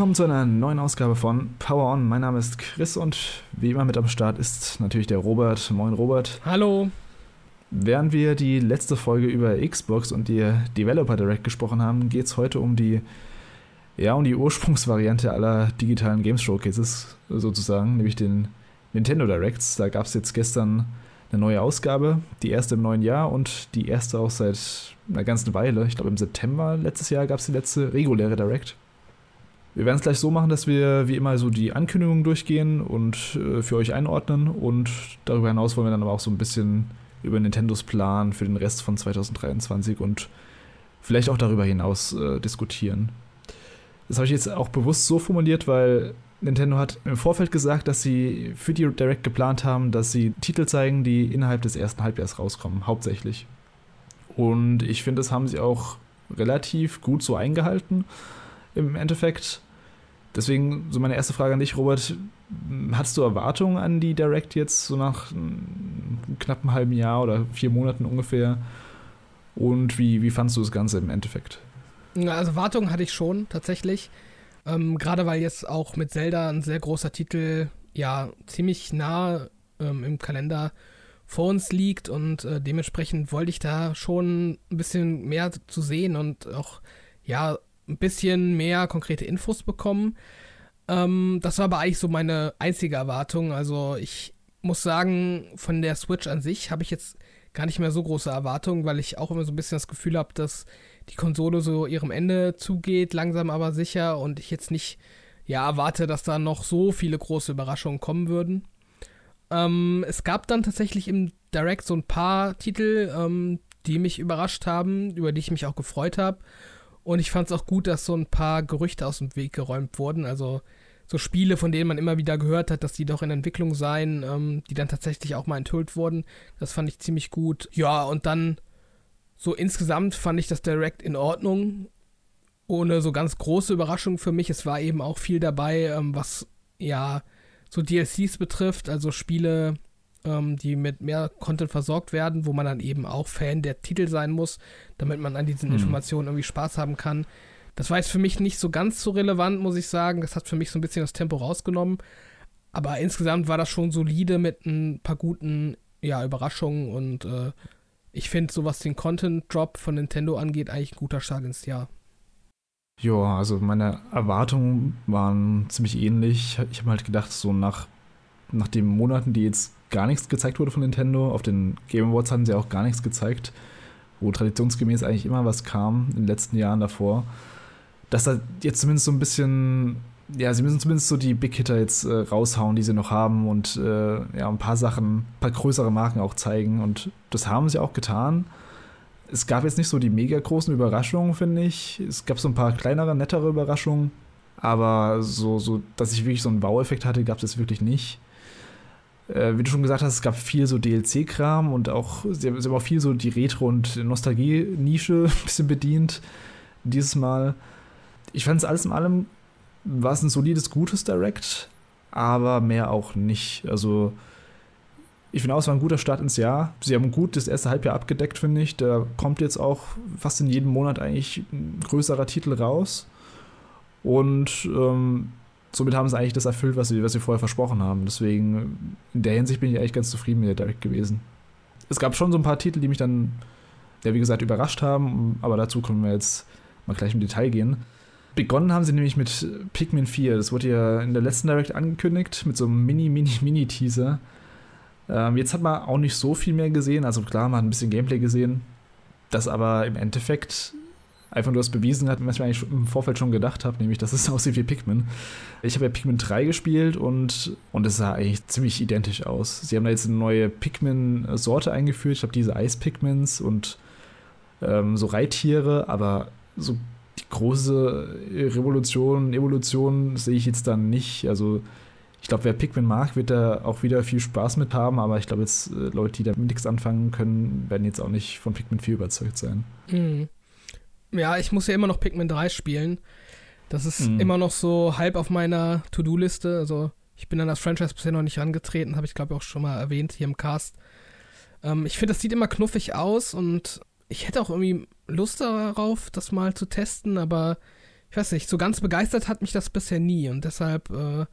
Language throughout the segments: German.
Willkommen zu einer neuen Ausgabe von Power On. Mein Name ist Chris und wie immer mit am Start ist natürlich der Robert. Moin Robert. Hallo. Während wir die letzte Folge über Xbox und die Developer Direct gesprochen haben, geht es heute um die, ja, um die Ursprungsvariante aller digitalen Games Showcases sozusagen, nämlich den Nintendo Directs. Da gab es jetzt gestern eine neue Ausgabe, die erste im neuen Jahr und die erste auch seit einer ganzen Weile. Ich glaube, im September letztes Jahr gab es die letzte reguläre Direct. Wir werden es gleich so machen, dass wir wie immer so die Ankündigungen durchgehen und äh, für euch einordnen und darüber hinaus wollen wir dann aber auch so ein bisschen über Nintendos Plan für den Rest von 2023 und vielleicht auch darüber hinaus äh, diskutieren. Das habe ich jetzt auch bewusst so formuliert, weil Nintendo hat im Vorfeld gesagt, dass sie für die Direct geplant haben, dass sie Titel zeigen, die innerhalb des ersten Halbjahres rauskommen, hauptsächlich. Und ich finde, das haben sie auch relativ gut so eingehalten im Endeffekt. Deswegen so meine erste Frage an dich, Robert. Hattest du Erwartungen an die Direct jetzt so nach knapp einem halben Jahr oder vier Monaten ungefähr? Und wie, wie fandest du das Ganze im Endeffekt? Also Erwartungen hatte ich schon tatsächlich. Ähm, Gerade weil jetzt auch mit Zelda ein sehr großer Titel ja ziemlich nah ähm, im Kalender vor uns liegt und äh, dementsprechend wollte ich da schon ein bisschen mehr zu sehen und auch ja ein bisschen mehr konkrete Infos bekommen. Ähm, das war aber eigentlich so meine einzige Erwartung. Also ich muss sagen, von der Switch an sich habe ich jetzt gar nicht mehr so große Erwartungen, weil ich auch immer so ein bisschen das Gefühl habe, dass die Konsole so ihrem Ende zugeht, langsam aber sicher, und ich jetzt nicht, ja, erwarte, dass da noch so viele große Überraschungen kommen würden. Ähm, es gab dann tatsächlich im Direct so ein paar Titel, ähm, die mich überrascht haben, über die ich mich auch gefreut habe. Und ich fand es auch gut, dass so ein paar Gerüchte aus dem Weg geräumt wurden. Also so Spiele, von denen man immer wieder gehört hat, dass die doch in Entwicklung seien, ähm, die dann tatsächlich auch mal enthüllt wurden. Das fand ich ziemlich gut. Ja, und dann so insgesamt fand ich das Direct in Ordnung. Ohne so ganz große Überraschung für mich. Es war eben auch viel dabei, ähm, was ja so DLCs betrifft, also Spiele, ähm, die mit mehr Content versorgt werden, wo man dann eben auch Fan der Titel sein muss, damit man an diesen mhm. Informationen irgendwie Spaß haben kann. Das war jetzt für mich nicht so ganz so relevant, muss ich sagen. Das hat für mich so ein bisschen das Tempo rausgenommen. Aber insgesamt war das schon solide mit ein paar guten ja, Überraschungen und äh, ich finde, so was den Content-Drop von Nintendo angeht, eigentlich ein guter Start ins Jahr. Ja, also meine Erwartungen waren ziemlich ähnlich. Ich habe halt gedacht, so nach, nach den Monaten, die jetzt gar nichts gezeigt wurde von Nintendo. Auf den Game Awards hatten sie auch gar nichts gezeigt, wo traditionsgemäß eigentlich immer was kam in den letzten Jahren davor. Dass da jetzt zumindest so ein bisschen, ja, sie müssen zumindest so die Big Hitter jetzt äh, raushauen, die sie noch haben und äh, ja, ein paar Sachen, ein paar größere Marken auch zeigen. Und das haben sie auch getan. Es gab jetzt nicht so die mega großen Überraschungen, finde ich. Es gab so ein paar kleinere, nettere Überraschungen. Aber so, so dass ich wirklich so einen Wow-Effekt hatte, gab es jetzt wirklich nicht äh, wie du schon gesagt hast, es gab viel so DLC-Kram und auch, sie haben, sie haben, auch viel so die Retro- und Nostalgie-Nische ein bisschen bedient. Dieses Mal. Ich fand es alles in allem, war es ein solides, gutes Direct, aber mehr auch nicht. Also, ich finde auch, es war ein guter Start ins Jahr. Sie haben gut das erste Halbjahr abgedeckt, finde ich. Da kommt jetzt auch fast in jedem Monat eigentlich ein größerer Titel raus. Und ähm, somit haben sie eigentlich das erfüllt, was sie, was sie vorher versprochen haben. Deswegen, in der Hinsicht bin ich eigentlich ganz zufrieden mit der Direct gewesen. Es gab schon so ein paar Titel, die mich dann, ja, wie gesagt, überrascht haben, aber dazu können wir jetzt mal gleich im Detail gehen. Begonnen haben sie nämlich mit Pikmin 4. Das wurde ja in der letzten Direct angekündigt, mit so einem Mini, Mini, Mini-Teaser. Ähm, jetzt hat man auch nicht so viel mehr gesehen. Also klar, man hat ein bisschen Gameplay gesehen. Das aber im Endeffekt einfach nur das bewiesen hat, was ich mir eigentlich im Vorfeld schon gedacht habe, nämlich, dass es aussieht wie Pikmin. Ich habe ja Pikmin 3 gespielt und, und es sah eigentlich ziemlich identisch aus. Sie haben da jetzt eine neue Pikmin-Sorte eingeführt, ich habe diese Eis-Pikmins und ähm, so Reittiere, aber so die große Revolution, Evolution sehe ich jetzt dann nicht. Also ich glaube, wer Pikmin mag, wird da auch wieder viel Spaß mit haben, aber ich glaube jetzt, äh, Leute, die damit nichts anfangen können, werden jetzt auch nicht von Pikmin 4 überzeugt sein. Mhm. Ja, ich muss ja immer noch Pikmin 3 spielen. Das ist mhm. immer noch so halb auf meiner To-Do-Liste. Also ich bin an das Franchise bisher noch nicht rangetreten, habe ich glaube ich auch schon mal erwähnt hier im Cast. Ähm, ich finde, das sieht immer knuffig aus und ich hätte auch irgendwie Lust darauf, das mal zu testen, aber ich weiß nicht, so ganz begeistert hat mich das bisher nie und deshalb, äh,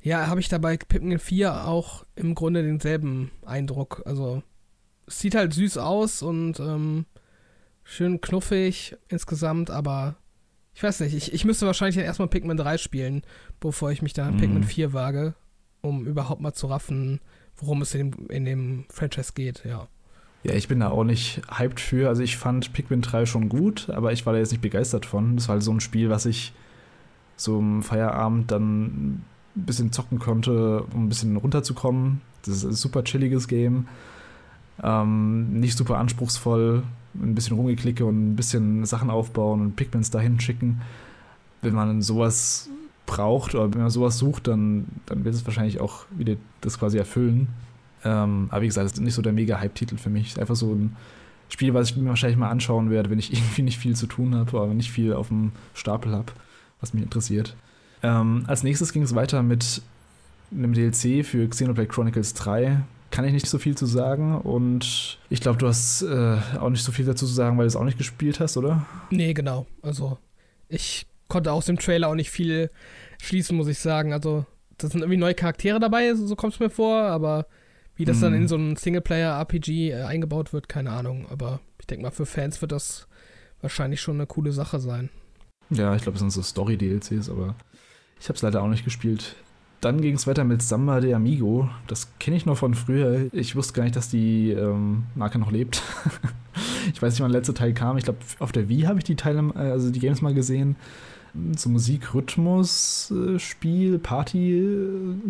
ja, habe ich da bei Pikmin 4 auch im Grunde denselben Eindruck. Also, es sieht halt süß aus und ähm, schön knuffig insgesamt, aber ich weiß nicht, ich, ich müsste wahrscheinlich erstmal Pikmin 3 spielen, bevor ich mich dann an mhm. Pikmin 4 wage, um überhaupt mal zu raffen, worum es in dem, in dem Franchise geht, ja. Ja, ich bin da auch nicht hyped für. Also ich fand Pikmin 3 schon gut, aber ich war da jetzt nicht begeistert von. Das war halt so ein Spiel, was ich so im Feierabend dann ein bisschen zocken konnte, um ein bisschen runterzukommen. Das ist ein super chilliges Game. Ähm, nicht super anspruchsvoll, ein bisschen rumgeklicke und ein bisschen Sachen aufbauen und Pikmins dahin schicken. Wenn man sowas braucht oder wenn man sowas sucht, dann, dann wird es wahrscheinlich auch wieder das quasi erfüllen. Ähm, aber wie gesagt, das ist nicht so der mega Hype-Titel für mich. Es ist einfach so ein Spiel, was ich mir wahrscheinlich mal anschauen werde, wenn ich irgendwie nicht viel zu tun habe, aber nicht viel auf dem Stapel habe, was mich interessiert. Ähm, als nächstes ging es weiter mit einem DLC für Xenoblade Chronicles 3. Kann ich nicht so viel zu sagen und ich glaube, du hast äh, auch nicht so viel dazu zu sagen, weil du es auch nicht gespielt hast, oder? Nee, genau. Also ich konnte aus dem Trailer auch nicht viel schließen, muss ich sagen. Also das sind irgendwie neue Charaktere dabei, so kommt es mir vor, aber wie das dann in so ein Singleplayer-RPG äh, eingebaut wird, keine Ahnung. Aber ich denke mal, für Fans wird das wahrscheinlich schon eine coole Sache sein. Ja, ich glaube, es sind so Story-DLCs, aber ich habe es leider auch nicht gespielt. Dann ging es weiter mit Samba de Amigo. Das kenne ich noch von früher. Ich wusste gar nicht, dass die ähm, Marke noch lebt. ich weiß nicht, wann der letzte Teil kam. Ich glaube, auf der Wii habe ich die Teile, äh, also die Games mal gesehen. So Musik, Rhythmus, äh, Spiel, Party,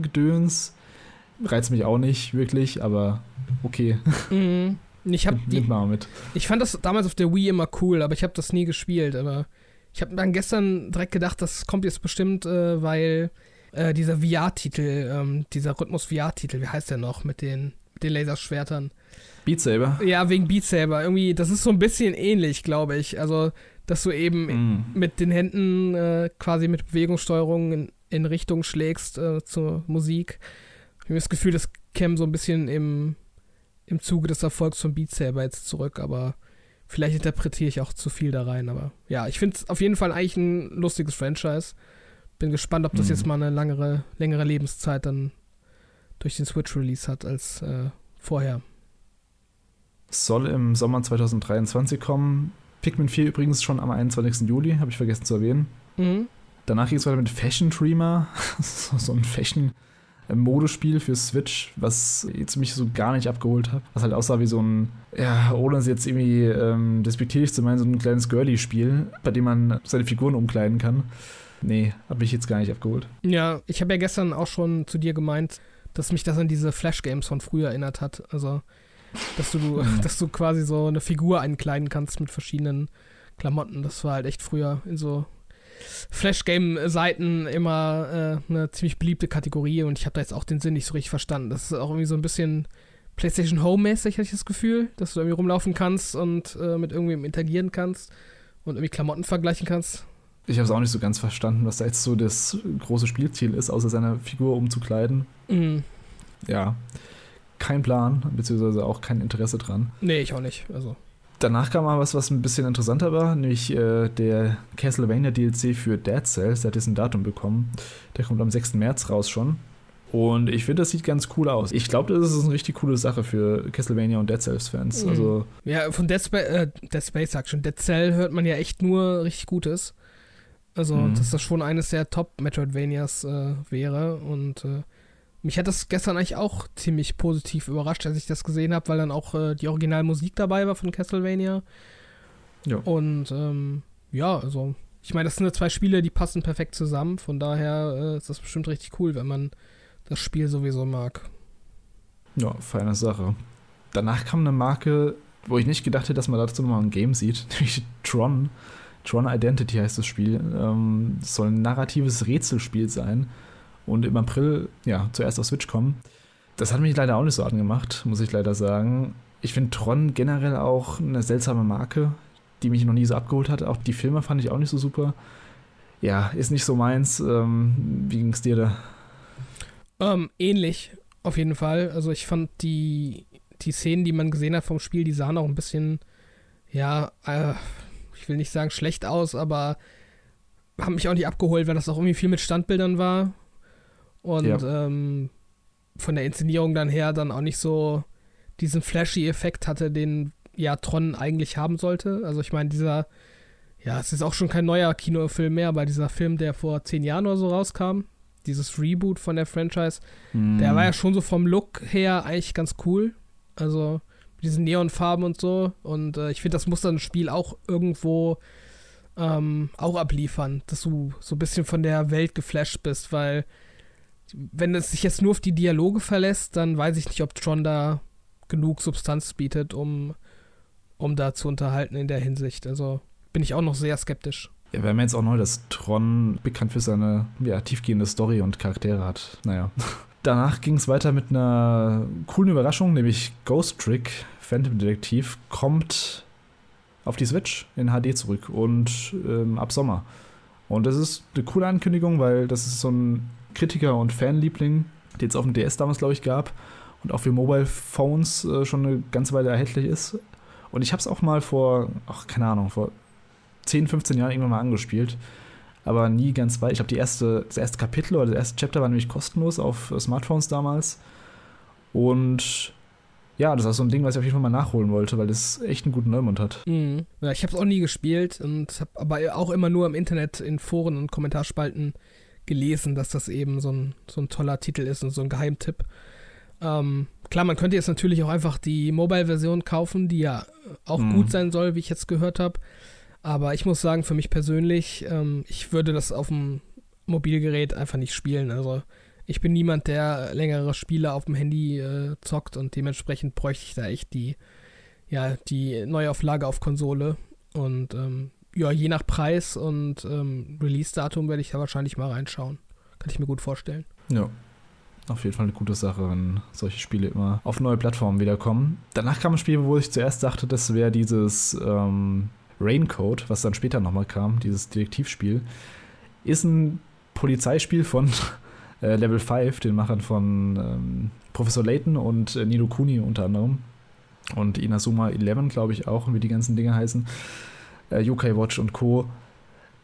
Gedöns reizt mich auch nicht wirklich, aber okay. Mhm. Ich hab die, mal mit. Ich fand das damals auf der Wii immer cool, aber ich habe das nie gespielt. Aber ich habe dann gestern direkt gedacht, das kommt jetzt bestimmt, äh, weil äh, dieser VR-Titel, ähm, dieser Rhythmus-VR-Titel, wie heißt der noch, mit den, mit den Laserschwertern? Beat Saber? Ja, wegen Beat Saber. Irgendwie, das ist so ein bisschen ähnlich, glaube ich. Also, dass du eben mm. mit den Händen äh, quasi mit Bewegungssteuerung in, in Richtung schlägst äh, zur Musik. Ich habe das Gefühl, das käme so ein bisschen im, im Zuge des Erfolgs von Beat Saber jetzt zurück, aber vielleicht interpretiere ich auch zu viel da rein. Aber ja, ich finde es auf jeden Fall eigentlich ein lustiges Franchise. Bin gespannt, ob das mhm. jetzt mal eine langere, längere Lebenszeit dann durch den Switch-Release hat als äh, vorher. Soll im Sommer 2023 kommen. Pikmin 4 übrigens schon am 21. Juli, habe ich vergessen zu erwähnen. Mhm. Danach ging es weiter mit Fashion Dreamer, so ein Fashion Modespiel für Switch, was jetzt mich so gar nicht abgeholt hat. Was halt aussah wie so ein, ja, ohne es jetzt irgendwie ähm, despektierlich zu meinen, so ein kleines Girly-Spiel, bei dem man seine Figuren umkleiden kann. Nee, hat mich jetzt gar nicht abgeholt. Ja, ich habe ja gestern auch schon zu dir gemeint, dass mich das an diese Flash-Games von früher erinnert hat. Also, dass du, dass du quasi so eine Figur einkleiden kannst mit verschiedenen Klamotten. Das war halt echt früher in so Flash-Game-Seiten immer äh, eine ziemlich beliebte Kategorie und ich habe da jetzt auch den Sinn nicht so richtig verstanden. Das ist auch irgendwie so ein bisschen PlayStation Home-mäßig, hatte ich das Gefühl, dass du irgendwie rumlaufen kannst und äh, mit irgendwem interagieren kannst und irgendwie Klamotten vergleichen kannst. Ich habe es auch nicht so ganz verstanden, was da jetzt so das große Spielziel ist, außer seine Figur umzukleiden. Mhm. Ja, kein Plan, beziehungsweise auch kein Interesse dran. Nee, ich auch nicht. Also. Danach kam mal was, was ein bisschen interessanter war, nämlich äh, der Castlevania DLC für Dead Cells. Der hat jetzt ein Datum bekommen. Der kommt am 6. März raus schon. Und ich finde, das sieht ganz cool aus. Ich glaube, das ist eine richtig coole Sache für Castlevania und Dead Cells-Fans. Mhm. Also ja, von Dead, Spa äh, Dead Space, sag schon. Dead Cell hört man ja echt nur richtig Gutes. Also, mhm. dass das schon eines der Top-Metroidvanias äh, wäre. Und äh, mich hat das gestern eigentlich auch ziemlich positiv überrascht, als ich das gesehen habe, weil dann auch äh, die Originalmusik dabei war von Castlevania. Ja. Und ähm, ja, also ich meine, das sind ja zwei Spiele, die passen perfekt zusammen. Von daher äh, ist das bestimmt richtig cool, wenn man das Spiel sowieso mag. Ja, feine Sache. Danach kam eine Marke, wo ich nicht gedacht hätte, dass man dazu nochmal ein Game sieht, nämlich Tron. Tron Identity heißt das Spiel. Ähm, soll ein narratives Rätselspiel sein und im April ja zuerst auf Switch kommen. Das hat mich leider auch nicht so angemacht, muss ich leider sagen. Ich finde Tron generell auch eine seltsame Marke, die mich noch nie so abgeholt hat. Auch die Filme fand ich auch nicht so super. Ja, ist nicht so meins. Ähm, wie ging es dir da? Ähm, ähnlich, auf jeden Fall. Also ich fand die, die Szenen, die man gesehen hat vom Spiel, die sahen auch ein bisschen, ja, äh, ich will nicht sagen schlecht aus, aber haben mich auch nicht abgeholt, weil das auch irgendwie viel mit Standbildern war. Und Ja. ähm, von der Inszenierung dann her dann auch nicht so diesen flashy Effekt hatte, den ja Tron eigentlich haben sollte. Also ich meine, dieser, ja, es ist auch schon kein neuer Kinofilm mehr, aber dieser Film, der vor zehn Jahren oder so rauskam, dieses Reboot von der Franchise, der war ja schon so vom Look her eigentlich ganz cool. Also mit diesen Neonfarben und so. Und äh, ich finde, das muss dann ein Spiel auch irgendwo ähm, auch abliefern, dass du so ein bisschen von der Welt geflasht bist, weil wenn es sich jetzt nur auf die Dialoge verlässt, dann weiß ich nicht, ob Tron da genug Substanz bietet, um, um da zu unterhalten in der Hinsicht. Also bin ich auch noch sehr skeptisch. Ja, wir haben jetzt auch neu, dass Tron bekannt für seine ja, tiefgehende Story und Charaktere hat. Naja. Danach ging es weiter mit einer coolen Überraschung, nämlich Ghost Trick, Phantom Detektiv, kommt auf die Switch in HD zurück und ähm, ab Sommer. Und das ist eine coole Ankündigung, weil das ist so ein Kritiker- und Fanliebling, den es auf dem DS damals, glaube ich, gab und auch für Mobile Phones äh, schon eine ganze Weile erhältlich ist. Und ich habe es auch mal vor, ach, keine Ahnung, vor 10, 15 Jahren irgendwann mal angespielt. Aber nie ganz weit. Ich glaube, erste, das erste Kapitel oder das erste Chapter war nämlich kostenlos auf äh, Smartphones damals. Und ja, das ist so ein Ding, was ich auf jeden Fall mal nachholen wollte, weil das echt einen guten Neumund hat. Mhm. Ja, ich habe es auch nie gespielt und habe aber auch immer nur im Internet in Foren und Kommentarspalten gelesen, dass das eben so ein, so ein toller Titel ist und so ein Geheimtipp. Ähm, klar, man könnte jetzt natürlich auch einfach die Mobile-Version kaufen, die ja auch Mhm. gut sein soll, wie ich jetzt gehört habe. Aber ich muss sagen, für mich persönlich, ähm, ich würde das auf dem Mobilgerät einfach nicht spielen. Also ich bin niemand, der längere Spiele auf dem Handy äh, zockt und dementsprechend bräuchte ich da echt die, ja, die Neuauflage auf Konsole. Und ähm, ja, je nach Preis und ähm, Release-Datum werde ich da wahrscheinlich mal reinschauen. Kann ich mir gut vorstellen. Ja. Auf jeden Fall eine gute Sache, wenn solche Spiele immer auf neue Plattformen wiederkommen. Danach kam ein Spiel, wo ich zuerst dachte, das wäre dieses ähm, Raincoat, was dann später nochmal kam, dieses Detektivspiel. Ist ein Polizeispiel von äh, Level 5, den Machern von ähm, Professor Layton und äh, Nino Kuni unter anderem. Und Inazuma 11, glaube ich, auch, wie die ganzen Dinge heißen. Äh, Yokai Watch und Co.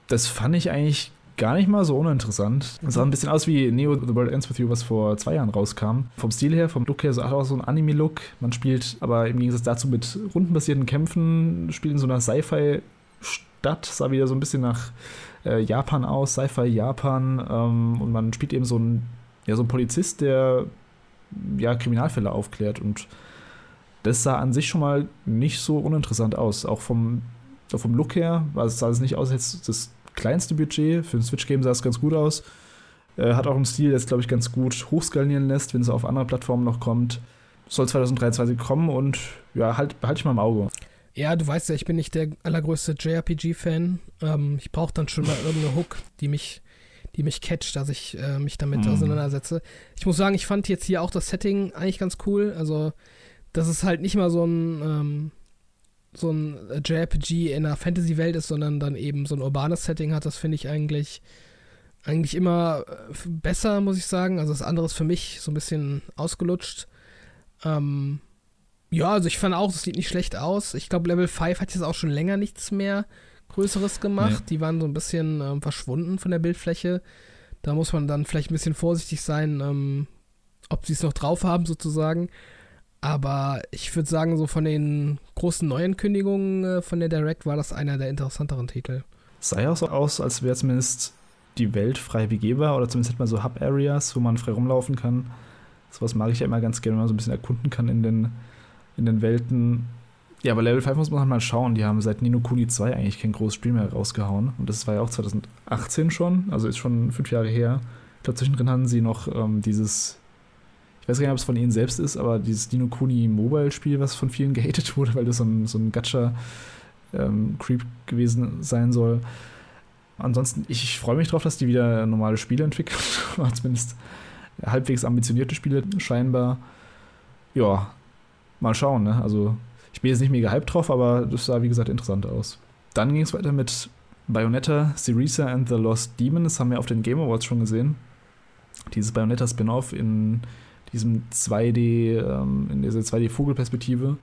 Das fand ich eigentlich gar nicht mal so uninteressant. Es sah ein bisschen aus wie Neo The World Ends With You, was vor zwei Jahren rauskam. Vom Stil her, vom Look her, so hat auch so ein Anime-Look. Man spielt aber im Gegensatz dazu mit rundenbasierten Kämpfen, spielt in so einer Sci-Fi-Stadt, sah wieder so ein bisschen nach äh, Japan aus, Sci-Fi Japan. Ähm, und man spielt eben so ein, ja, so ein Polizist, der ja, Kriminalfälle aufklärt. Und das sah an sich schon mal nicht so uninteressant aus. Auch vom, auch vom Look her sah es nicht aus, als hätte das kleinste Budget. Für ein Switch-Game sah es ganz gut aus. Äh, hat auch einen Stil, der es, glaube ich, ganz gut hochskalieren lässt, wenn es auf andere Plattformen noch kommt. Soll 2023 kommen und ja, halt, behalte ich mal im Auge. Ja, du weißt ja, ich bin nicht der allergrößte JRPG-Fan. Ähm, ich brauche dann schon mal irgendeine Hook, die mich, die mich catcht, dass ich äh, mich damit Mhm. auseinandersetze. Ich muss sagen, ich fand jetzt hier auch das Setting eigentlich ganz cool. Also, dass es halt nicht mal so ein, ähm, so ein JRPG in einer Fantasy-Welt ist, sondern dann eben so ein urbanes Setting hat, das finde ich eigentlich, eigentlich immer äh, besser, muss ich sagen. Also das andere ist für mich so ein bisschen ausgelutscht. Ähm, ja, also ich fand auch, es sieht nicht schlecht aus. Ich glaube, Level 5 hat jetzt auch schon länger nichts mehr Größeres gemacht. Die waren so ein bisschen ähm, verschwunden von der Bildfläche. Da muss man dann vielleicht ein bisschen vorsichtig sein, ähm, ob sie es noch drauf haben, sozusagen. Aber ich würde sagen, so von den großen Neuankündigungen äh, von der Direct war das einer der interessanteren Titel. Es sah ja auch so aus, als wäre zumindest die Welt frei begehbar oder zumindest hat man so Hub-Areas, wo man frei rumlaufen kann. Sowas mag ich ja immer ganz gerne, wenn man so ein bisschen erkunden kann in den, in den Welten. Ja, aber Level 5 muss man halt mal schauen. Die haben seit Nino Kuni 2 eigentlich kein großes Spiel mehr rausgehauen. Und das war ja auch 2018 schon, also ist schon fünf Jahre her. Ich glaube, zwischendrin hatten sie noch ähm, dieses, ich weiß gar nicht, ob es von ihnen selbst ist, aber dieses Nino Kuni Mobile-Spiel, was von vielen gehatet wurde, weil das so ein, so ein Gacha-Creep gewesen sein soll. Ansonsten, ich, ich freue mich drauf, dass die wieder normale Spiele entwickeln. Oder zumindest halbwegs ambitionierte Spiele scheinbar. Ja, mal schauen, ne? Also, ich bin jetzt nicht mega hyped drauf, aber das sah, wie gesagt, interessant aus. Dann ging es weiter mit Bayonetta, Syriza and the Lost Demon. Das haben wir auf den Game Awards schon gesehen. Dieses Bayonetta-Spin-Off in diesem 2D, ähm, in dieser 2D-Vogelperspektive.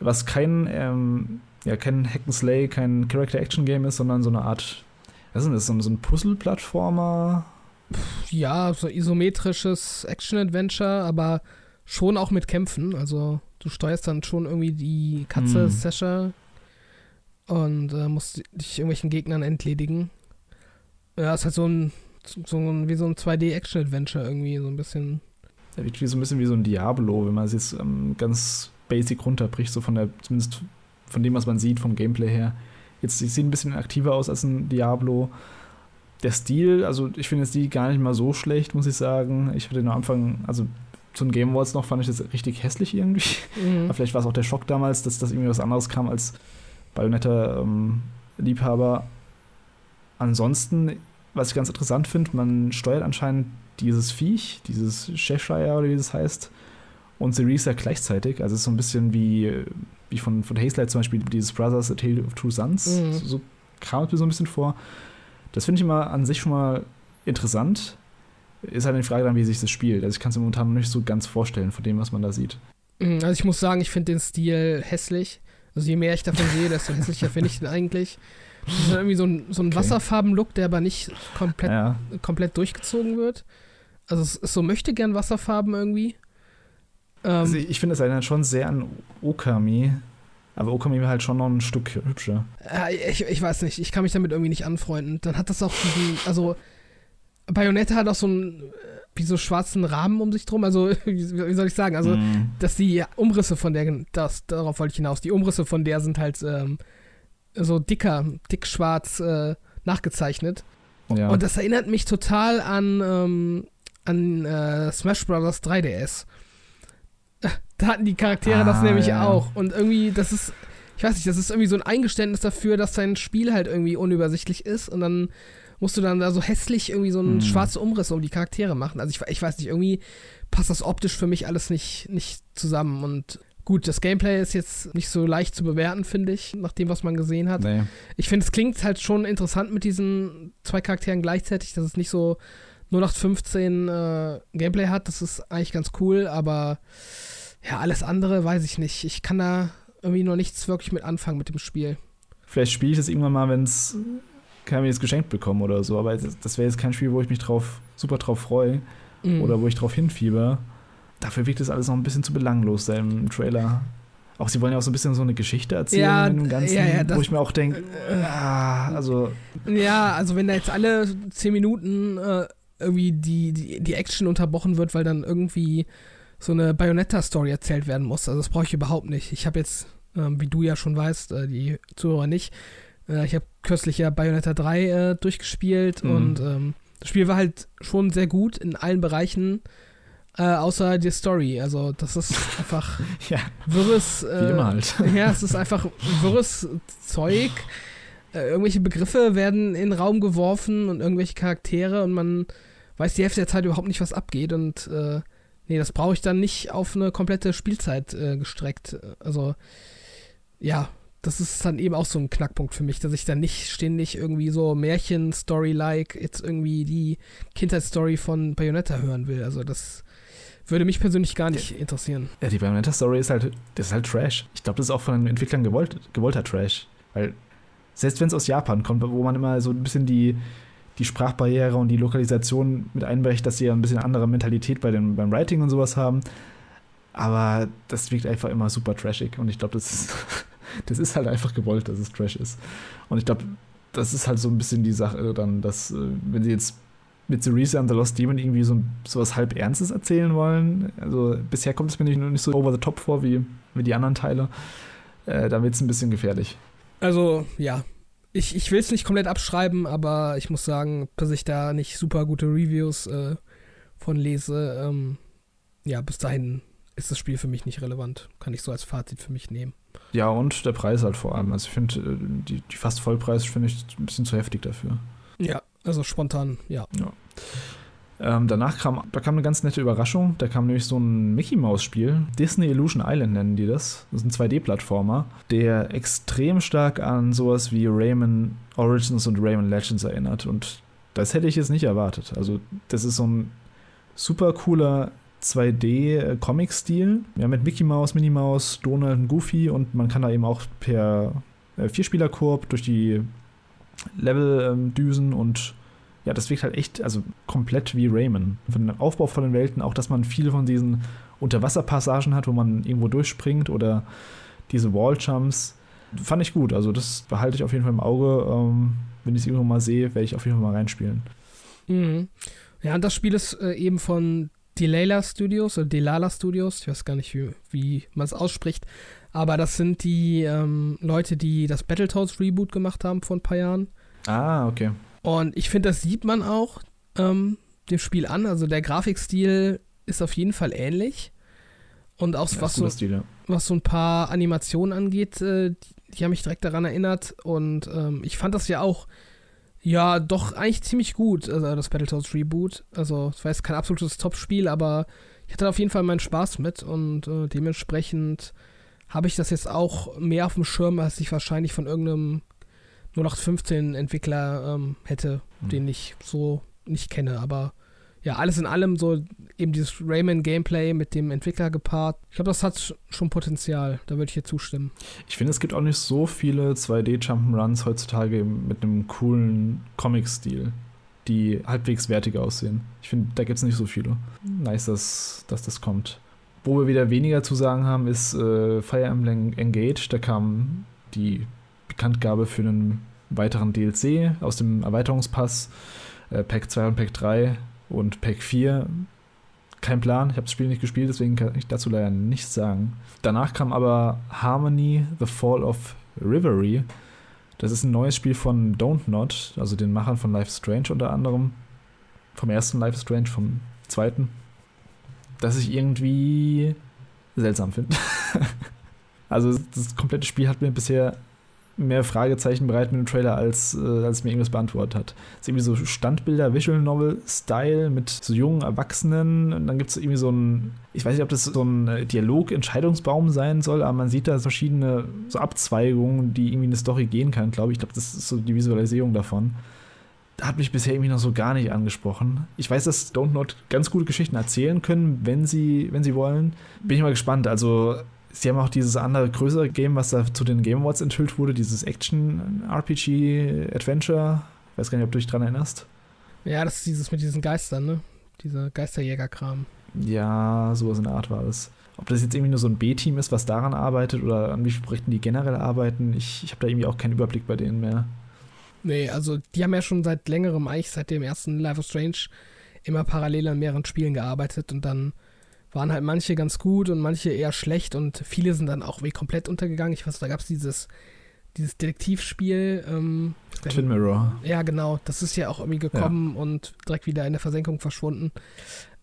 Was kein, ähm, ja, kein Hack'n'Slay, kein Character-Action-Game ist, sondern so eine Art Was ist denn das? So, ein Puzzle-Plattformer? Ja, so isometrisches Action-Adventure, aber schon auch mit Kämpfen. Also du steuerst dann schon irgendwie die Katze Hm. Sasha und äh, musst dich irgendwelchen Gegnern entledigen. Ja, ist halt so ein, so ein wie so ein 2D-Action-Adventure irgendwie, so ein bisschen. Der wirkt wie so ein bisschen wie so ein Diablo, wenn man es jetzt ähm, ganz basic runterbricht, so von der, zumindest von dem, was man sieht, vom Gameplay her. Jetzt sie sieht ein bisschen aktiver aus als ein Diablo. Der Stil, also ich finde den Stil gar nicht mal so schlecht, muss ich sagen. Ich hatte am Anfang, also zu den Game Awards noch, fand ich das richtig hässlich irgendwie. Mhm. Aber vielleicht war es auch der Schock damals, dass das irgendwie was anderes kam als Bayonetta-Liebhaber. Ansonsten, was ich ganz interessant finde, man steuert anscheinend dieses Viech, dieses Cheshire oder wie das heißt, und Syriza gleichzeitig. Also es ist so ein bisschen wie, wie von, von Hazelight zum Beispiel dieses Brothers A Tale of Two Sons. Mhm. So, so kam es mir so ein bisschen vor. Das finde ich immer an sich schon mal interessant. Ist halt die Frage dann, wie sich das spielt. Also ich kann es mir momentan noch nicht so ganz vorstellen von dem, was man da sieht. Mhm, Also ich muss sagen, ich finde den Stil hässlich. Also je mehr ich davon sehe, desto hässlicher finde ich den eigentlich. Das ist irgendwie so ein, so ein Okay. Wasserfarben-Look, der aber nicht komplett, Ja, komplett durchgezogen wird. Also es ist so möchte gern Wasserfarben irgendwie. Ähm, Also ich finde, es erinnert schon sehr an Okami. Aber Okami war halt schon noch ein Stück hübscher. äh, ich, ich weiß nicht, ich kann mich damit irgendwie nicht anfreunden. Dann hat das auch diesen, also Bayonetta hat auch so einen, äh, wie so schwarzen Rahmen um sich drum. Also wie, wie soll ich sagen, also Mm. dass die Umrisse von der, das, darauf wollte ich hinaus, die Umrisse von der sind halt ähm, so dicker, dick schwarz äh, nachgezeichnet. ja. Und das erinnert mich total an, ähm, an äh, Smash Bros. 3DS. Da hatten die Charaktere das Ah, nämlich ja. auch. Und irgendwie, das ist, ich weiß nicht, das ist irgendwie so ein Eingeständnis dafür, dass dein Spiel halt irgendwie unübersichtlich ist und dann musst du dann da so hässlich irgendwie so einen Hm. schwarzen Umriss um die Charaktere machen. Also ich, ich weiß nicht, irgendwie passt das optisch für mich alles nicht, nicht zusammen. Und gut, das Gameplay ist jetzt nicht so leicht zu bewerten, finde ich, nach dem, was man gesehen hat. nee. Ich finde, es klingt halt schon interessant mit diesen zwei Charakteren gleichzeitig, dass es nicht so 0815 äh, Gameplay hat. Das ist eigentlich ganz cool, aber ja, alles andere weiß ich nicht. Ich kann da irgendwie noch nichts wirklich mit anfangen mit dem Spiel. Vielleicht spiele ich das irgendwann mal, wenn es kann mir das geschenkt bekommen oder so. Aber das, das wäre jetzt kein Spiel, wo ich mich drauf super drauf freue Mhm. oder wo ich drauf hinfieber. Dafür wirkt das alles noch ein bisschen zu belanglos da im Trailer. Auch sie wollen ja auch so ein bisschen so eine Geschichte erzählen Ja, in dem Ganzen, ja, ja, das- wo ich mir auch denke, ah, also Ja, also wenn da jetzt alle 10 Minuten äh, irgendwie die, die, die Action unterbrochen wird, weil dann irgendwie so eine Bayonetta-Story erzählt werden muss. Also das brauche ich überhaupt nicht. Ich habe jetzt, ähm, wie du ja schon weißt, äh, die Zuhörer nicht, äh, ich habe kürzlich ja Bayonetta 3 äh, durchgespielt Mhm. und ähm, das Spiel war halt schon sehr gut in allen Bereichen, äh, außer die Story. Also das ist einfach ja, wirres. wie Äh, immer halt. ja, es ist einfach wirres Zeug. Äh, irgendwelche Begriffe werden in den Raum geworfen und irgendwelche Charaktere und man weiß die Hälfte der Zeit überhaupt nicht, was abgeht. Und äh, nee, das brauche ich dann nicht auf eine komplette Spielzeit äh, gestreckt. Also, ja, das ist dann eben auch so ein Knackpunkt für mich, dass ich dann nicht ständig irgendwie so Märchen-Story-like jetzt irgendwie die Kindheitsstory von Bayonetta hören will. Also, das würde mich persönlich gar nicht interessieren. Ja, die Bayonetta-Story ist halt, das ist halt Trash. Ich glaube, das ist auch von den Entwicklern gewollt, gewollter Trash. Weil, selbst wenn es aus Japan kommt, wo man immer so ein bisschen die, die Sprachbarriere und die Lokalisation mit einbrecht, dass sie ja ein bisschen andere Mentalität bei den, beim Writing und sowas haben. Aber das wirkt einfach immer super trashig. Und ich glaube, das ist, das ist halt einfach gewollt, dass es Trash ist. Und ich glaube, das ist halt so ein bisschen die Sache dann, dass, äh, wenn sie jetzt mit Ceresa and the Lost Demon irgendwie so, so was halb Ernstes erzählen wollen. Also bisher kommt es mir nicht, nicht so over the top vor wie, wie die anderen Teile. Äh, da wird es ein bisschen gefährlich. Also, ja. Ich, ich will es nicht komplett abschreiben, aber ich muss sagen, dass ich da nicht super gute Reviews äh, von lese. Ähm, ja, bis dahin ist das Spiel für mich nicht relevant. Kann ich so als Fazit für mich nehmen. Ja, und der Preis halt vor allem. Also ich finde, äh, die, die fast Vollpreis finde ich ein bisschen zu heftig dafür. Ja, also spontan, ja. Ähm, danach kam, da kam eine ganz nette Überraschung. Da kam nämlich so ein Mickey Mouse Spiel. Disney Illusion Island nennen die das. Das ist ein 2D-Plattformer, der extrem stark an sowas wie Rayman Origins und Rayman Legends erinnert. Und das hätte ich jetzt nicht erwartet. Also, das ist so ein super cooler 2D-Comic-Stil. Ja, mit Mickey Mouse, Minnie Mouse, Donald und Goofy und man kann da eben auch per äh, Vierspieler-Koop durch die Level-Düsen und ja, das wirkt halt echt, also komplett wie Rayman. Von dem Aufbau von den Welten, auch dass man viel von diesen Unterwasserpassagen hat, wo man irgendwo durchspringt oder diese Wall-Jumps. Fand ich gut, also das behalte ich auf jeden Fall im Auge. Ähm, wenn ich es irgendwann mal sehe, werde ich auf jeden Fall mal reinspielen. Mhm. Ja, und das Spiel ist äh, eben von Delala Studios oder Delala Studios, ich weiß gar nicht, wie, wie man es ausspricht, aber das sind die ähm, Leute, die das Battletoads Reboot gemacht haben vor ein paar Jahren. Ah, okay. Und ich finde, das sieht man auch ähm, dem Spiel an. Also der Grafikstil ist auf jeden Fall ähnlich. Und auch ja, was, so, Stil, ja. was so ein paar Animationen angeht, äh, die, die haben mich direkt daran erinnert. Und ähm, ich fand das ja auch ja, doch eigentlich ziemlich gut, also das Battletoads Reboot. Also, es war jetzt kein absolutes Top-Spiel, aber ich hatte auf jeden Fall meinen Spaß mit und äh, dementsprechend habe ich das jetzt auch mehr auf dem Schirm, als ich wahrscheinlich von irgendeinem 0815 Entwickler ähm, hätte, mhm. den ich so nicht kenne. Aber ja, alles in allem so eben dieses Rayman-Gameplay mit dem Entwickler gepaart. Ich glaube, das hat schon Potenzial. Da würde ich hier zustimmen. Ich finde, es gibt auch nicht so viele 2D-Jump'n'Runs heutzutage mit einem coolen Comic-Stil, die halbwegs wertig aussehen. Ich finde, da gibt es nicht so viele. Nice, dass, dass das kommt. Wo wir wieder weniger zu sagen haben, ist äh, Fire Emblem Engage. Da kam die Bekanntgabe für einen weiteren DLC aus dem Erweiterungspass. Äh, Pack 2 und Pack 3 und Pack 4, kein Plan. Ich habe das Spiel nicht gespielt, deswegen kann ich dazu leider nichts sagen. Danach kam aber Harmony, The Fall of Rivery. Das ist ein neues Spiel von Don't Not, also den Machern von Life Strange unter anderem. Vom ersten Life Strange, vom zweiten. Das ich irgendwie seltsam finde. also das komplette Spiel hat mir bisher mehr Fragezeichen bereit mit dem Trailer, als, äh, als mir irgendwas beantwortet hat. Es ist irgendwie so Standbilder, Visual Novel-Style mit so jungen Erwachsenen. Und dann gibt es irgendwie so ein, ich weiß nicht, ob das so ein äh, Dialog-Entscheidungsbaum sein soll, aber man sieht da verschiedene so Abzweigungen, die irgendwie eine Story gehen kann, glaube ich. Ich glaube, das ist so die Visualisierung davon. Hat mich bisher irgendwie noch so gar nicht angesprochen. Ich weiß, dass Don't Not ganz gute Geschichten erzählen können, wenn sie, wenn sie wollen. Bin ich mal gespannt. Also Sie haben auch dieses andere größere Game, was da zu den Game Awards enthüllt wurde, dieses Action-RPG-Adventure. Weiß gar nicht, ob du dich dran erinnerst. Ja, das ist dieses mit diesen Geistern, ne? Dieser Geisterjäger-Kram. Ja, sowas in der Art war es. Ob das jetzt irgendwie nur so ein B-Team ist, was daran arbeitet oder an wie vielen Projekten die generell arbeiten, ich, ich habe da irgendwie auch keinen Überblick bei denen mehr. Nee, also die haben ja schon seit längerem, eigentlich seit dem ersten Life of Strange, immer parallel an mehreren Spielen gearbeitet und dann waren halt manche ganz gut und manche eher schlecht und viele sind dann auch wie komplett untergegangen. Ich weiß, da gab es dieses, dieses Detektivspiel. Ähm, Twin Mirror. Ja, genau. Das ist ja auch irgendwie gekommen ja. und direkt wieder in der Versenkung verschwunden.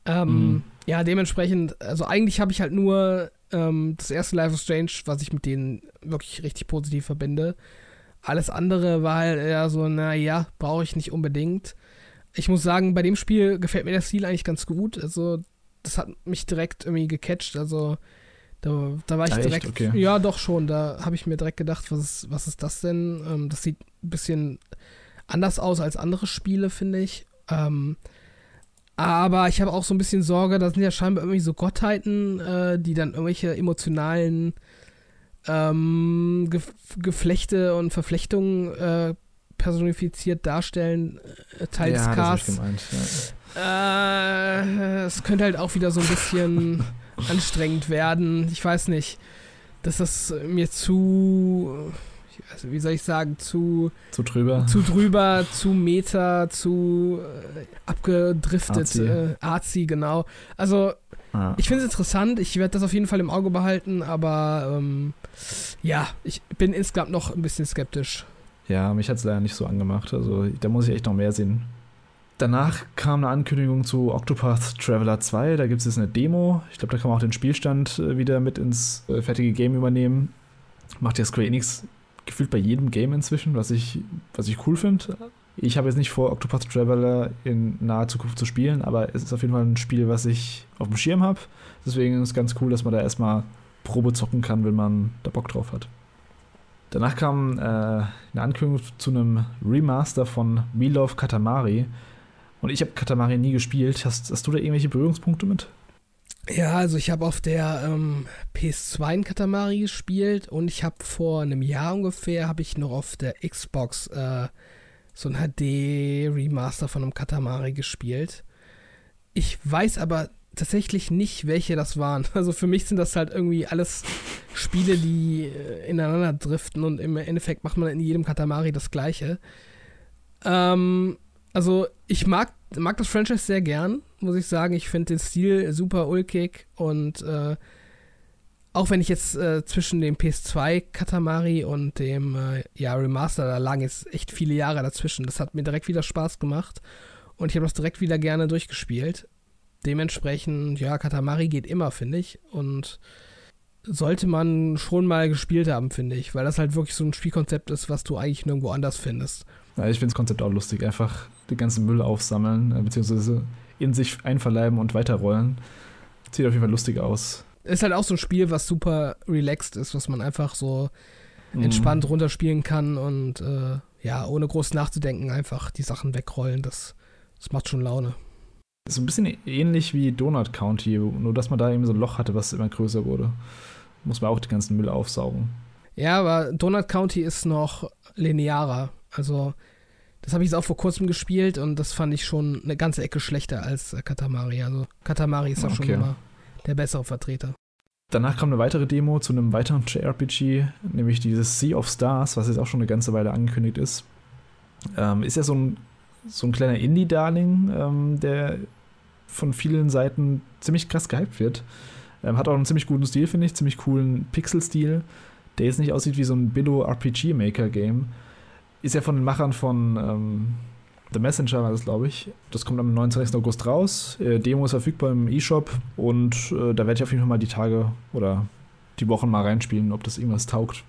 Ähm, mhm. Ja, dementsprechend, also eigentlich habe ich halt nur ähm, das erste Life of Strange, was ich mit denen wirklich richtig positiv verbinde. Alles andere war halt eher so, naja, brauche ich nicht unbedingt. Ich muss sagen, bei dem Spiel gefällt mir der Stil eigentlich ganz gut. Also das hat mich direkt irgendwie gecatcht. Also da, da war ich ah, direkt. Okay. Ja, doch schon. Da habe ich mir direkt gedacht, was ist, was ist das denn? Ähm, das sieht ein bisschen anders aus als andere Spiele, finde ich. Ähm, aber ich habe auch so ein bisschen Sorge, da sind ja scheinbar irgendwie so Gottheiten, äh, die dann irgendwelche emotionalen ähm, Ge Geflechte und Verflechtungen äh, personifiziert darstellen, äh, teils ja. Das gemeint, ja. Äh, es könnte halt auch wieder so ein bisschen anstrengend werden. Ich weiß nicht. Dass das mir zu. Also wie soll ich sagen, zu. Zu drüber. Zu drüber, zu Meta, zu äh, abgedriftet. Arzi. Äh, Arzi, genau. Also, ah. ich finde es interessant. Ich werde das auf jeden Fall im Auge behalten, aber ähm, ja, ich bin insgesamt noch ein bisschen skeptisch. Ja, mich hat es leider nicht so angemacht. Also, da muss ich echt noch mehr sehen. Danach kam eine Ankündigung zu Octopath Traveler 2. Da gibt es jetzt eine Demo. Ich glaube, da kann man auch den Spielstand äh, wieder mit ins äh, fertige Game übernehmen. Macht ja Square Enix gefühlt bei jedem Game inzwischen, was ich, was ich cool finde. Ich habe jetzt nicht vor, Octopath Traveler in naher Zukunft zu spielen, aber es ist auf jeden Fall ein Spiel, was ich auf dem Schirm habe. Deswegen ist es ganz cool, dass man da erstmal Probe zocken kann, wenn man da Bock drauf hat. Danach kam äh, eine Ankündigung zu einem Remaster von We Love Katamari. Und ich habe Katamari nie gespielt. Hast, hast du da irgendwelche Berührungspunkte mit? Ja, also ich habe auf der ähm, PS2 ein Katamari gespielt und ich habe vor einem Jahr ungefähr, habe ich noch auf der Xbox äh, so ein HD-Remaster von einem Katamari gespielt. Ich weiß aber tatsächlich nicht, welche das waren. Also für mich sind das halt irgendwie alles Spiele, die äh, ineinander driften und im Endeffekt macht man in jedem Katamari das Gleiche. Ähm, also ich mag, mag das Franchise sehr gern, muss ich sagen. Ich finde den Stil super ulkig und äh, auch wenn ich jetzt äh, zwischen dem PS2 Katamari und dem äh, ja, Remaster, da lagen jetzt echt viele Jahre dazwischen. Das hat mir direkt wieder Spaß gemacht und ich habe das direkt wieder gerne durchgespielt. Dementsprechend, ja, Katamari geht immer, finde ich. Und sollte man schon mal gespielt haben, finde ich, weil das halt wirklich so ein Spielkonzept ist, was du eigentlich nirgendwo anders findest. Ja, ich finde das Konzept auch lustig. Einfach den ganzen Müll aufsammeln, äh, beziehungsweise in sich einverleiben und weiterrollen. Sieht auf jeden Fall lustig aus. Ist halt auch so ein Spiel, was super relaxed ist, was man einfach so mhm. entspannt runterspielen kann und äh, ja, ohne groß nachzudenken, einfach die Sachen wegrollen. Das, das macht schon Laune. So ein bisschen ähnlich wie Donut County, nur dass man da eben so ein Loch hatte, was immer größer wurde. Muss man auch den ganzen Müll aufsaugen. Ja, aber Donut County ist noch linearer. Also, das habe ich jetzt auch vor kurzem gespielt und das fand ich schon eine ganze Ecke schlechter als äh, Katamari. Also, Katamari ist da okay. schon immer der bessere Vertreter. Danach kam eine weitere Demo zu einem weiteren JRPG, nämlich dieses Sea of Stars, was jetzt auch schon eine ganze Weile angekündigt ist. Ähm, ist ja so ein, so ein kleiner Indie-Darling, ähm, der von vielen Seiten ziemlich krass gehypt wird. Ähm, hat auch einen ziemlich guten Stil, finde ich, ziemlich coolen Pixel-Stil, der jetzt nicht aussieht wie so ein Billo-RPG-Maker-Game. Ist ja von den Machern von ähm, The Messenger war das, glaube ich. Das kommt am 29. August raus. Äh, Demo ist verfügbar im E-Shop und äh, da werde ich auf jeden Fall mal die Tage oder die Wochen mal reinspielen, ob das irgendwas taugt.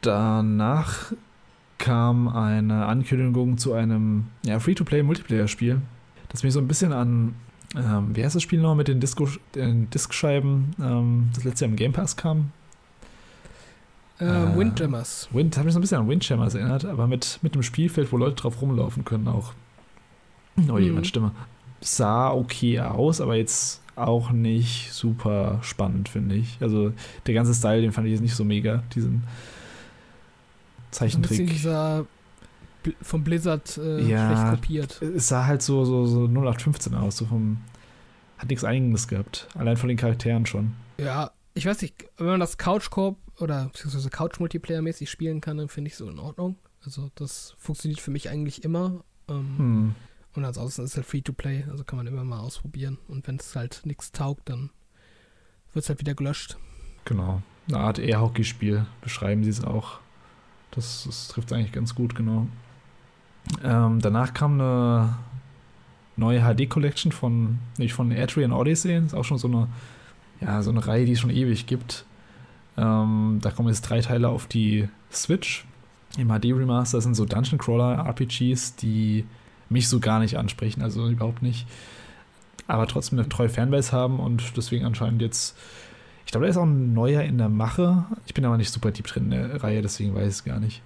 Danach kam eine Ankündigung zu einem ja, Free-to-Play-Multiplayer-Spiel, das mich so ein bisschen an, ähm, wie heißt das Spiel noch mit den, Disco, den Diskscheiben, ähm, das letzte Jahr im Game Pass kam? Äh, äh, Windjammers. Wind, hat mich so ein bisschen an Windjammers erinnert, aber mit, mit einem Spielfeld, wo Leute drauf rumlaufen können auch. Oh je, mhm. Stimme. Sah okay aus, aber jetzt auch nicht super spannend, finde ich. Also der ganze Style, den fand ich jetzt nicht so mega, diesen Zeichentrick. Dieser vom Blizzard äh, ja, schlecht kopiert. Es sah halt so, so, so 0815 aus, so vom hat nichts Eigenes gehabt. Allein von den Charakteren schon. Ja, ich weiß nicht, wenn man das Couch-Corp oder beziehungsweise Couch-Multiplayer-mäßig spielen kann, dann finde ich so in Ordnung. Also das funktioniert für mich eigentlich immer. Ähm, hm. Und ansonsten ist es halt Free-to-Play, also kann man immer mal ausprobieren. Und wenn es halt nichts taugt, dann wird es halt wieder gelöscht. Genau. Eine Art Air-Hockey-Spiel beschreiben sie es auch. Das, das trifft eigentlich ganz gut, genau. Ähm, danach kam eine neue HD-Collection von, nicht von Adrian Odyssey. Das ist auch schon so eine, ja, so eine Reihe, die es schon ewig gibt. Ähm, da kommen jetzt drei Teile auf die Switch. Im HD-Remaster sind so Dungeon Crawler RPGs, die mich so gar nicht ansprechen, also überhaupt nicht. Aber trotzdem eine treue Fanbase haben und deswegen anscheinend jetzt. Ich glaube, da ist auch ein neuer in der Mache. Ich bin aber nicht super deep drin in der Reihe, deswegen weiß ich es gar nicht.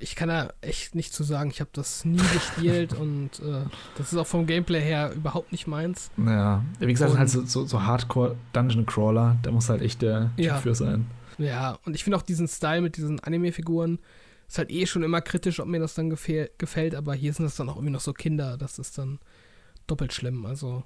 Ich kann da echt nicht zu sagen. Ich habe das nie gespielt und äh, das ist auch vom Gameplay her überhaupt nicht meins. Ja, wie gesagt, und, halt so, so, so Hardcore Dungeon Crawler, da muss halt echt der ja. Typ für sein. Ja, und ich finde auch diesen Style mit diesen Anime-Figuren ist halt eh schon immer kritisch, ob mir das dann gefällt, aber hier sind das dann auch irgendwie noch so Kinder, das ist dann doppelt schlimm. Also,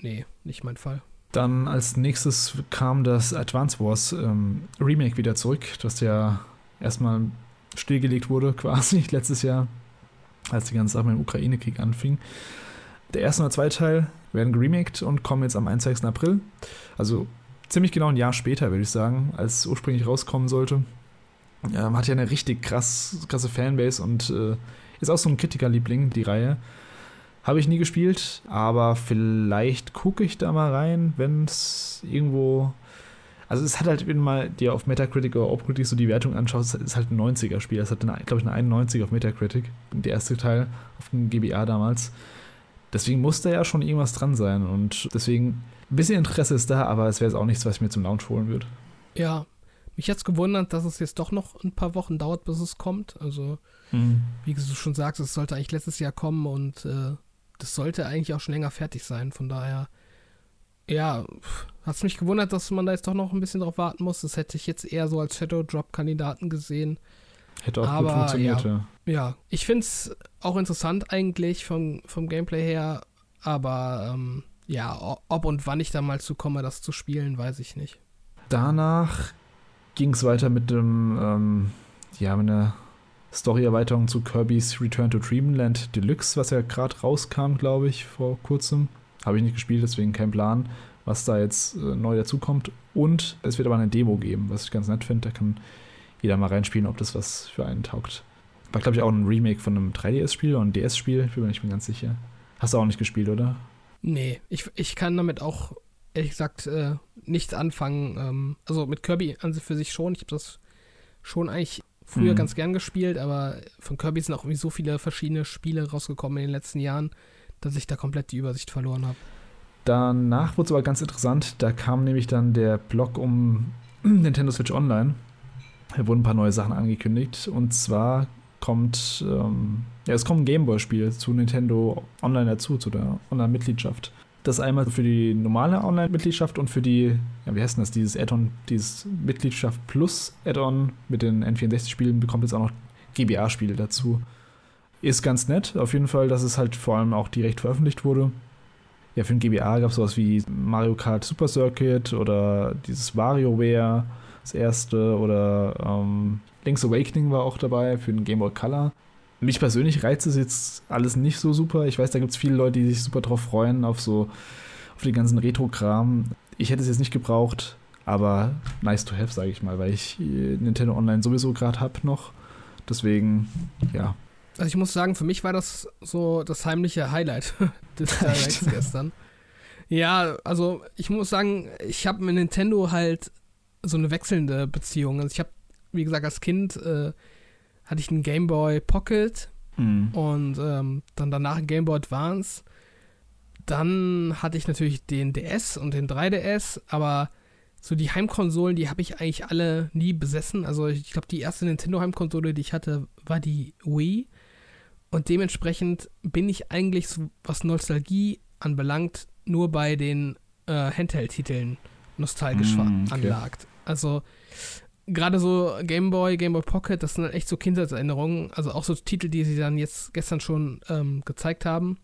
nee, nicht mein Fall. Dann als nächstes kam das Advance Wars ähm, Remake wieder zurück, das ja erstmal stillgelegt wurde, quasi letztes Jahr, als die ganze Sache mit dem Ukraine-Krieg anfing. Der erste und der zweite Teil werden geremaked und kommen jetzt am 21. April. Also ziemlich genau ein Jahr später, würde ich sagen, als es ursprünglich rauskommen sollte. Ähm, hat ja eine richtig krass, krasse Fanbase und äh, ist auch so ein Kritikerliebling, die Reihe. Habe ich nie gespielt, aber vielleicht gucke ich da mal rein, wenn es irgendwo. Also es hat halt, wenn mal dir auf Metacritic oder Opcritic so die Wertung anschaust, ist halt ein 90er-Spiel. Es hat, glaube ich, eine 91 auf Metacritic, der erste Teil auf dem GBA damals. Deswegen muss da ja schon irgendwas dran sein und deswegen ein bisschen Interesse ist da, aber es wäre jetzt auch nichts, was ich mir zum Launch holen würde. Ja, mich hat es gewundert, dass es jetzt doch noch ein paar Wochen dauert, bis es kommt. Also, mhm. wie du schon sagst, es sollte eigentlich letztes Jahr kommen und äh, das sollte eigentlich auch schon länger fertig sein. Von daher, ja, hat es mich gewundert, dass man da jetzt doch noch ein bisschen drauf warten muss. Das hätte ich jetzt eher so als Shadow Drop-Kandidaten gesehen. Hätte auch Aber, gut funktioniert, ja. ja. Ich finde es auch interessant eigentlich vom, vom Gameplay her, aber ähm, ja, ob und wann ich da mal zu komme, das zu spielen, weiß ich nicht. Danach ging es weiter mit dem, ähm, ja, mit einer Story-Erweiterung zu Kirby's Return to Dreamland Deluxe, was ja gerade rauskam, glaube ich, vor kurzem. Habe ich nicht gespielt, deswegen kein Plan, was da jetzt äh, neu dazukommt. Und es wird aber eine Demo geben, was ich ganz nett finde. Da kann jeder mal reinspielen, ob das was für einen taugt. War, glaube ich, auch ein Remake von einem 3DS-Spiel oder ein DS-Spiel, ich bin mir nicht mehr ganz sicher. Hast du auch nicht gespielt, oder? Nee, ich, ich kann damit auch, ehrlich gesagt, äh, nichts anfangen. Ähm, also mit Kirby an sich für sich schon. Ich habe das schon eigentlich früher Mhm. ganz gern gespielt, aber von Kirby sind auch irgendwie so viele verschiedene Spiele rausgekommen in den letzten Jahren, dass ich da komplett die Übersicht verloren habe. Danach wurde es aber ganz interessant. Da kam nämlich dann der Blog um Nintendo Switch Online. Da wurden ein paar neue Sachen angekündigt. Und zwar kommt, ähm, ja, es kommt ein Gameboy-Spiel zu Nintendo Online dazu, zu der Online-Mitgliedschaft. Das einmal für die normale Online-Mitgliedschaft und für die, ja, wie heißt denn das, dieses Add-on, dieses Mitgliedschaft Plus Add-on mit den N64-Spielen bekommt jetzt auch noch GBA-Spiele dazu. Ist ganz nett, auf jeden Fall, dass es halt vor allem auch direkt veröffentlicht wurde. Ja, für den GBA gab es sowas wie Mario Kart Super Circuit oder dieses WarioWare, das erste, oder ähm, Link's Awakening war auch dabei für den Game Boy Color. Mich persönlich reizt es jetzt alles nicht so super. Ich weiß, da gibt es viele Leute, die sich super drauf freuen, auf so, auf den ganzen Retro-Kram. Ich hätte es jetzt nicht gebraucht, aber nice to have, sage ich mal, weil ich äh, Nintendo Online sowieso gerade habe noch. Deswegen, ja, Also ich muss sagen, für mich war das so das heimliche Highlight des Directs gestern. Ja, also ich muss sagen, ich habe mit Nintendo halt so eine wechselnde Beziehung. Also ich habe, wie gesagt, als Kind äh, hatte ich einen Game Boy Pocket Mhm. und ähm, dann danach einen Game Boy Advance. Dann hatte ich natürlich den DS und den 3DS, aber so die Heimkonsolen, die habe ich eigentlich alle nie besessen. Also ich glaube, die erste Nintendo-Heimkonsole, die ich hatte, war die Wii. Und dementsprechend bin ich eigentlich, so, was Nostalgie anbelangt, nur bei den äh, Handheld-Titeln nostalgisch Mm, okay. veranlagt. Also gerade so Game Boy, Game Boy Pocket, das sind halt echt so Kindheitserinnerungen. Also auch so Titel, die sie dann jetzt gestern schon ähm, gezeigt haben,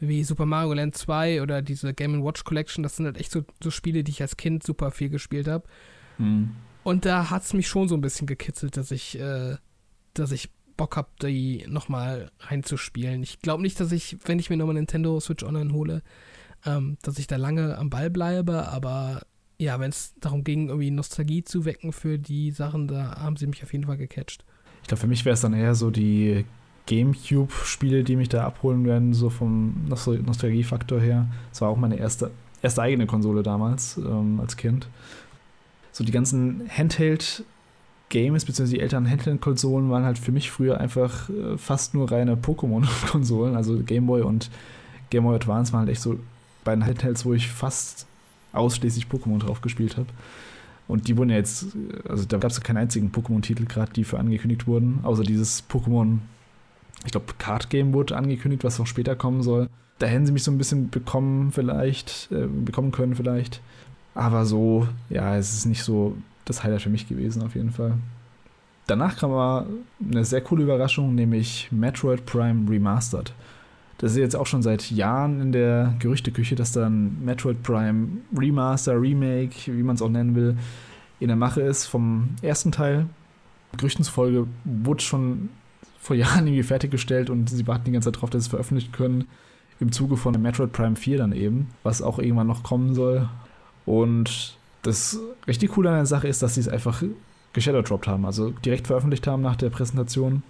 wie Super Mario Land 2 oder diese Game Watch Collection. Das sind halt echt so, so Spiele, die ich als Kind super viel gespielt habe. Mhm. Und da hat es mich schon so ein bisschen gekitzelt, dass ich, äh, dass ich Bock habe, die nochmal reinzuspielen. Ich glaube nicht, dass ich, wenn ich mir nochmal Nintendo Switch Online hole, ähm, dass ich da lange am Ball bleibe, aber ja, wenn es darum ging, irgendwie Nostalgie zu wecken für die Sachen, da haben sie mich auf jeden Fall gecatcht. Ich glaube, für mich wäre es dann eher so die Gamecube-Spiele, die mich da abholen werden, so vom Nostal Nostalgiefaktor her. Das war auch meine erste, erste eigene Konsole damals ähm, als Kind. So die ganzen Handheld-Games, beziehungsweise die älteren Handheld-Konsolen waren halt für mich früher einfach äh, fast nur reine Pokémon-Konsolen. Also Game Boy und Game Boy Advance waren halt echt so beiden Handhelds, wo ich fast ausschließlich Pokémon drauf gespielt habe. Und die wurden ja jetzt, also da gab es ja keinen einzigen Pokémon-Titel gerade, die für angekündigt wurden, außer dieses Pokémon, ich glaube, Card Game wurde angekündigt, was noch später kommen soll. Da hätten sie mich so ein bisschen bekommen, vielleicht, äh, bekommen können, vielleicht. Aber so, ja, es ist nicht so das Highlight für mich gewesen, auf jeden Fall. Danach kam aber eine sehr coole Überraschung, nämlich Metroid Prime Remastered. Das ist jetzt auch schon seit Jahren in der Gerüchteküche, dass dann Metroid Prime Remaster, Remake, wie man es auch nennen will, in der Mache ist vom ersten Teil. Gerüchten zufolge wurde schon vor Jahren irgendwie fertiggestellt und sie warten die ganze Zeit darauf, dass sie es veröffentlichen können. Im Zuge von Metroid Prime 4 dann eben, was auch irgendwann noch kommen soll. Und das richtig coole an der Sache ist, dass sie es einfach geshadowdropped haben, also direkt veröffentlicht haben nach der Präsentation.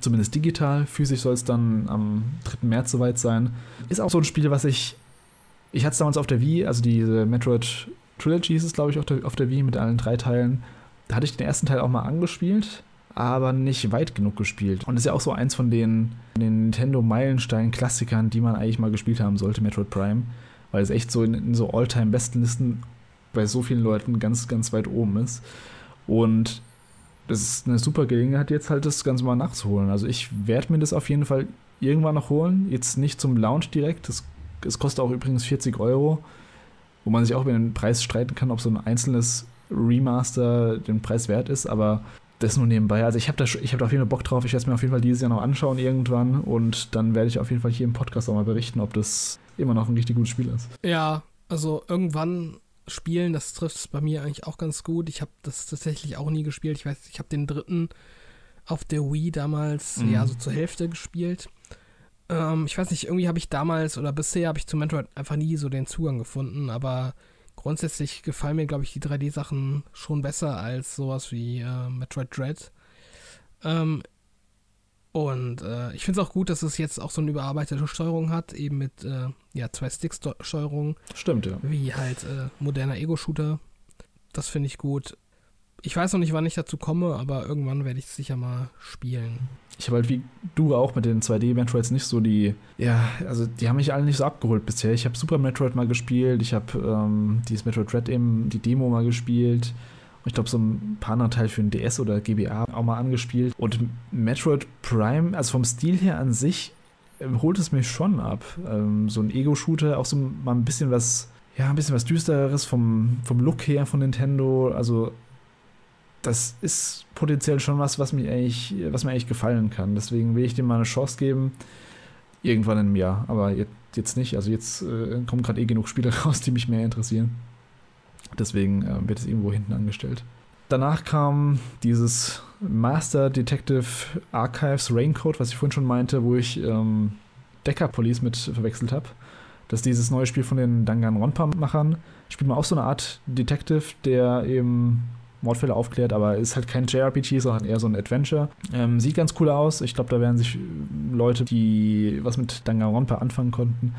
Zumindest digital. Physisch soll es dann am 3. März soweit sein. Ist auch so ein Spiel, was ich. Ich hatte es damals auf der Wii, also diese Metroid Trilogy hieß es, glaube ich, auf der, auf der Wii mit allen drei Teilen. Da hatte ich den ersten Teil auch mal angespielt, aber nicht weit genug gespielt. Und ist ja auch so eins von den, den Nintendo-Meilenstein-Klassikern, die man eigentlich mal gespielt haben sollte, Metroid Prime. Weil es echt so in, in so All-Time-Bestenlisten bei so vielen Leuten ganz, ganz weit oben ist. Und das ist eine super Gelegenheit, jetzt halt das Ganze mal nachzuholen. Also ich werde mir das auf jeden Fall irgendwann noch holen. Jetzt nicht zum Launch direkt. Das, das kostet auch übrigens 40 Euro. Wo man sich auch über den Preis streiten kann, ob so ein einzelnes Remaster den Preis wert ist. Aber das nur nebenbei. Also ich habe da, hab da auf jeden Fall Bock drauf. Ich werde es mir auf jeden Fall dieses Jahr noch anschauen irgendwann und dann werde ich auf jeden Fall hier im Podcast auch mal berichten, ob das immer noch ein richtig gutes Spiel ist. Ja, also irgendwann spielen, das trifft es bei mir eigentlich auch ganz gut. Ich habe das tatsächlich auch nie gespielt. Ich weiß, ich habe den dritten auf der Wii damals mhm. ja so zur Hälfte gespielt. Ähm, ich weiß nicht, irgendwie habe ich damals oder bisher habe ich zu Metroid einfach nie so den Zugang gefunden, aber grundsätzlich gefallen mir, glaube ich, die 3D-Sachen schon besser als sowas wie äh, Metroid Dread. Ähm, und äh, ich finde es auch gut, dass es jetzt auch so eine überarbeitete Steuerung hat, eben mit äh, ja, zwei Stick-Steuerung. Stimmt, ja. Wie halt äh, moderner Ego-Shooter. Das finde ich gut. Ich weiß noch nicht, wann ich dazu komme, aber irgendwann werde ich es sicher mal spielen. Ich habe halt wie du auch mit den 2D-Metroids nicht so die, ja, also die haben mich alle nicht so abgeholt bisher. Ich habe Super Metroid mal gespielt, ich habe ähm, dieses Metroid Red eben, die Demo mal gespielt. Ich glaube, so ein Teile für den DS oder GBA auch mal angespielt. Und Metroid Prime, also vom Stil her an sich, ähm, holt es mich schon ab. Ähm, so ein Ego-Shooter, auch so mal ein bisschen was, ja, ein bisschen was Düstereres vom, vom Look her von Nintendo. Also das ist potenziell schon was, was, mich eigentlich, was mir eigentlich gefallen kann. Deswegen will ich dem mal eine Chance geben. Irgendwann einem Jahr, aber jetzt, nicht. Also jetzt äh, kommen gerade eh genug Spiele raus, die mich mehr interessieren. Deswegen äh, wird es irgendwo hinten angestellt. Danach kam dieses Master Detective Archives Raincoat, was ich vorhin schon meinte, wo ich ähm, Decker Police mit verwechselt habe. Das ist dieses neue Spiel von den Danganronpa-Machern. Spielt man auch so eine Art Detective, der eben Mordfälle aufklärt, aber ist halt kein JRPG, sondern eher so ein Adventure. Ähm, sieht ganz cool aus. Ich glaube, da werden sich Leute, die was mit Danganronpa anfangen konnten,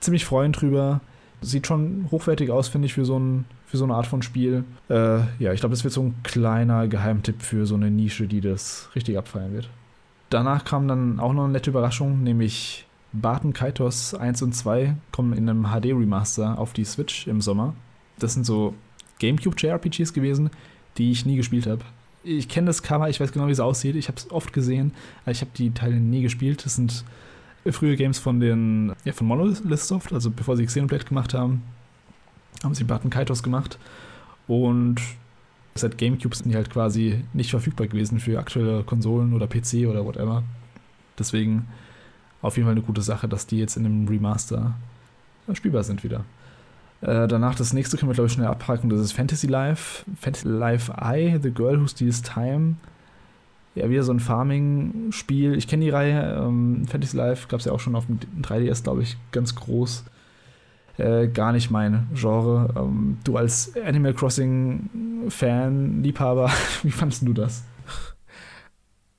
ziemlich freuen drüber. Sieht schon hochwertig aus, finde ich, für so, ein, für so eine Art von Spiel. Äh, ja, ich glaube, das wird so ein kleiner Geheimtipp für so eine Nische, die das richtig abfeiern wird. Danach kam dann auch noch eine nette Überraschung, nämlich Barton Kaitos 1 und 2 kommen in einem HD-Remaster auf die Switch im Sommer. Das sind so GameCube-JRPGs gewesen, die ich nie gespielt habe. Ich kenne das Cover, ich weiß genau, wie es aussieht. Ich habe es oft gesehen, aber ich habe die Teile nie gespielt. Das sind frühe Games von den ja, von Monolith Soft, also bevor sie Xenoblade gemacht haben, haben sie Button Kaitos gemacht. Und seit GameCube sind die halt quasi nicht verfügbar gewesen für aktuelle Konsolen oder PC oder whatever. Deswegen auf jeden Fall eine gute Sache, dass die jetzt in dem Remaster spielbar sind wieder. Äh, danach das nächste können wir, glaube ich, schnell abhaken. Das ist Fantasy Life. Fantasy Life I, The Girl Who Steals Time. Ja, wieder so ein Farming-Spiel. Ich kenne die Reihe. Ähm, Fantasy Life gab es ja auch schon auf dem 3DS, glaube ich, ganz groß. Äh, gar nicht mein Genre. Ähm, du als Animal Crossing-Fan, Liebhaber, wie fandest du das?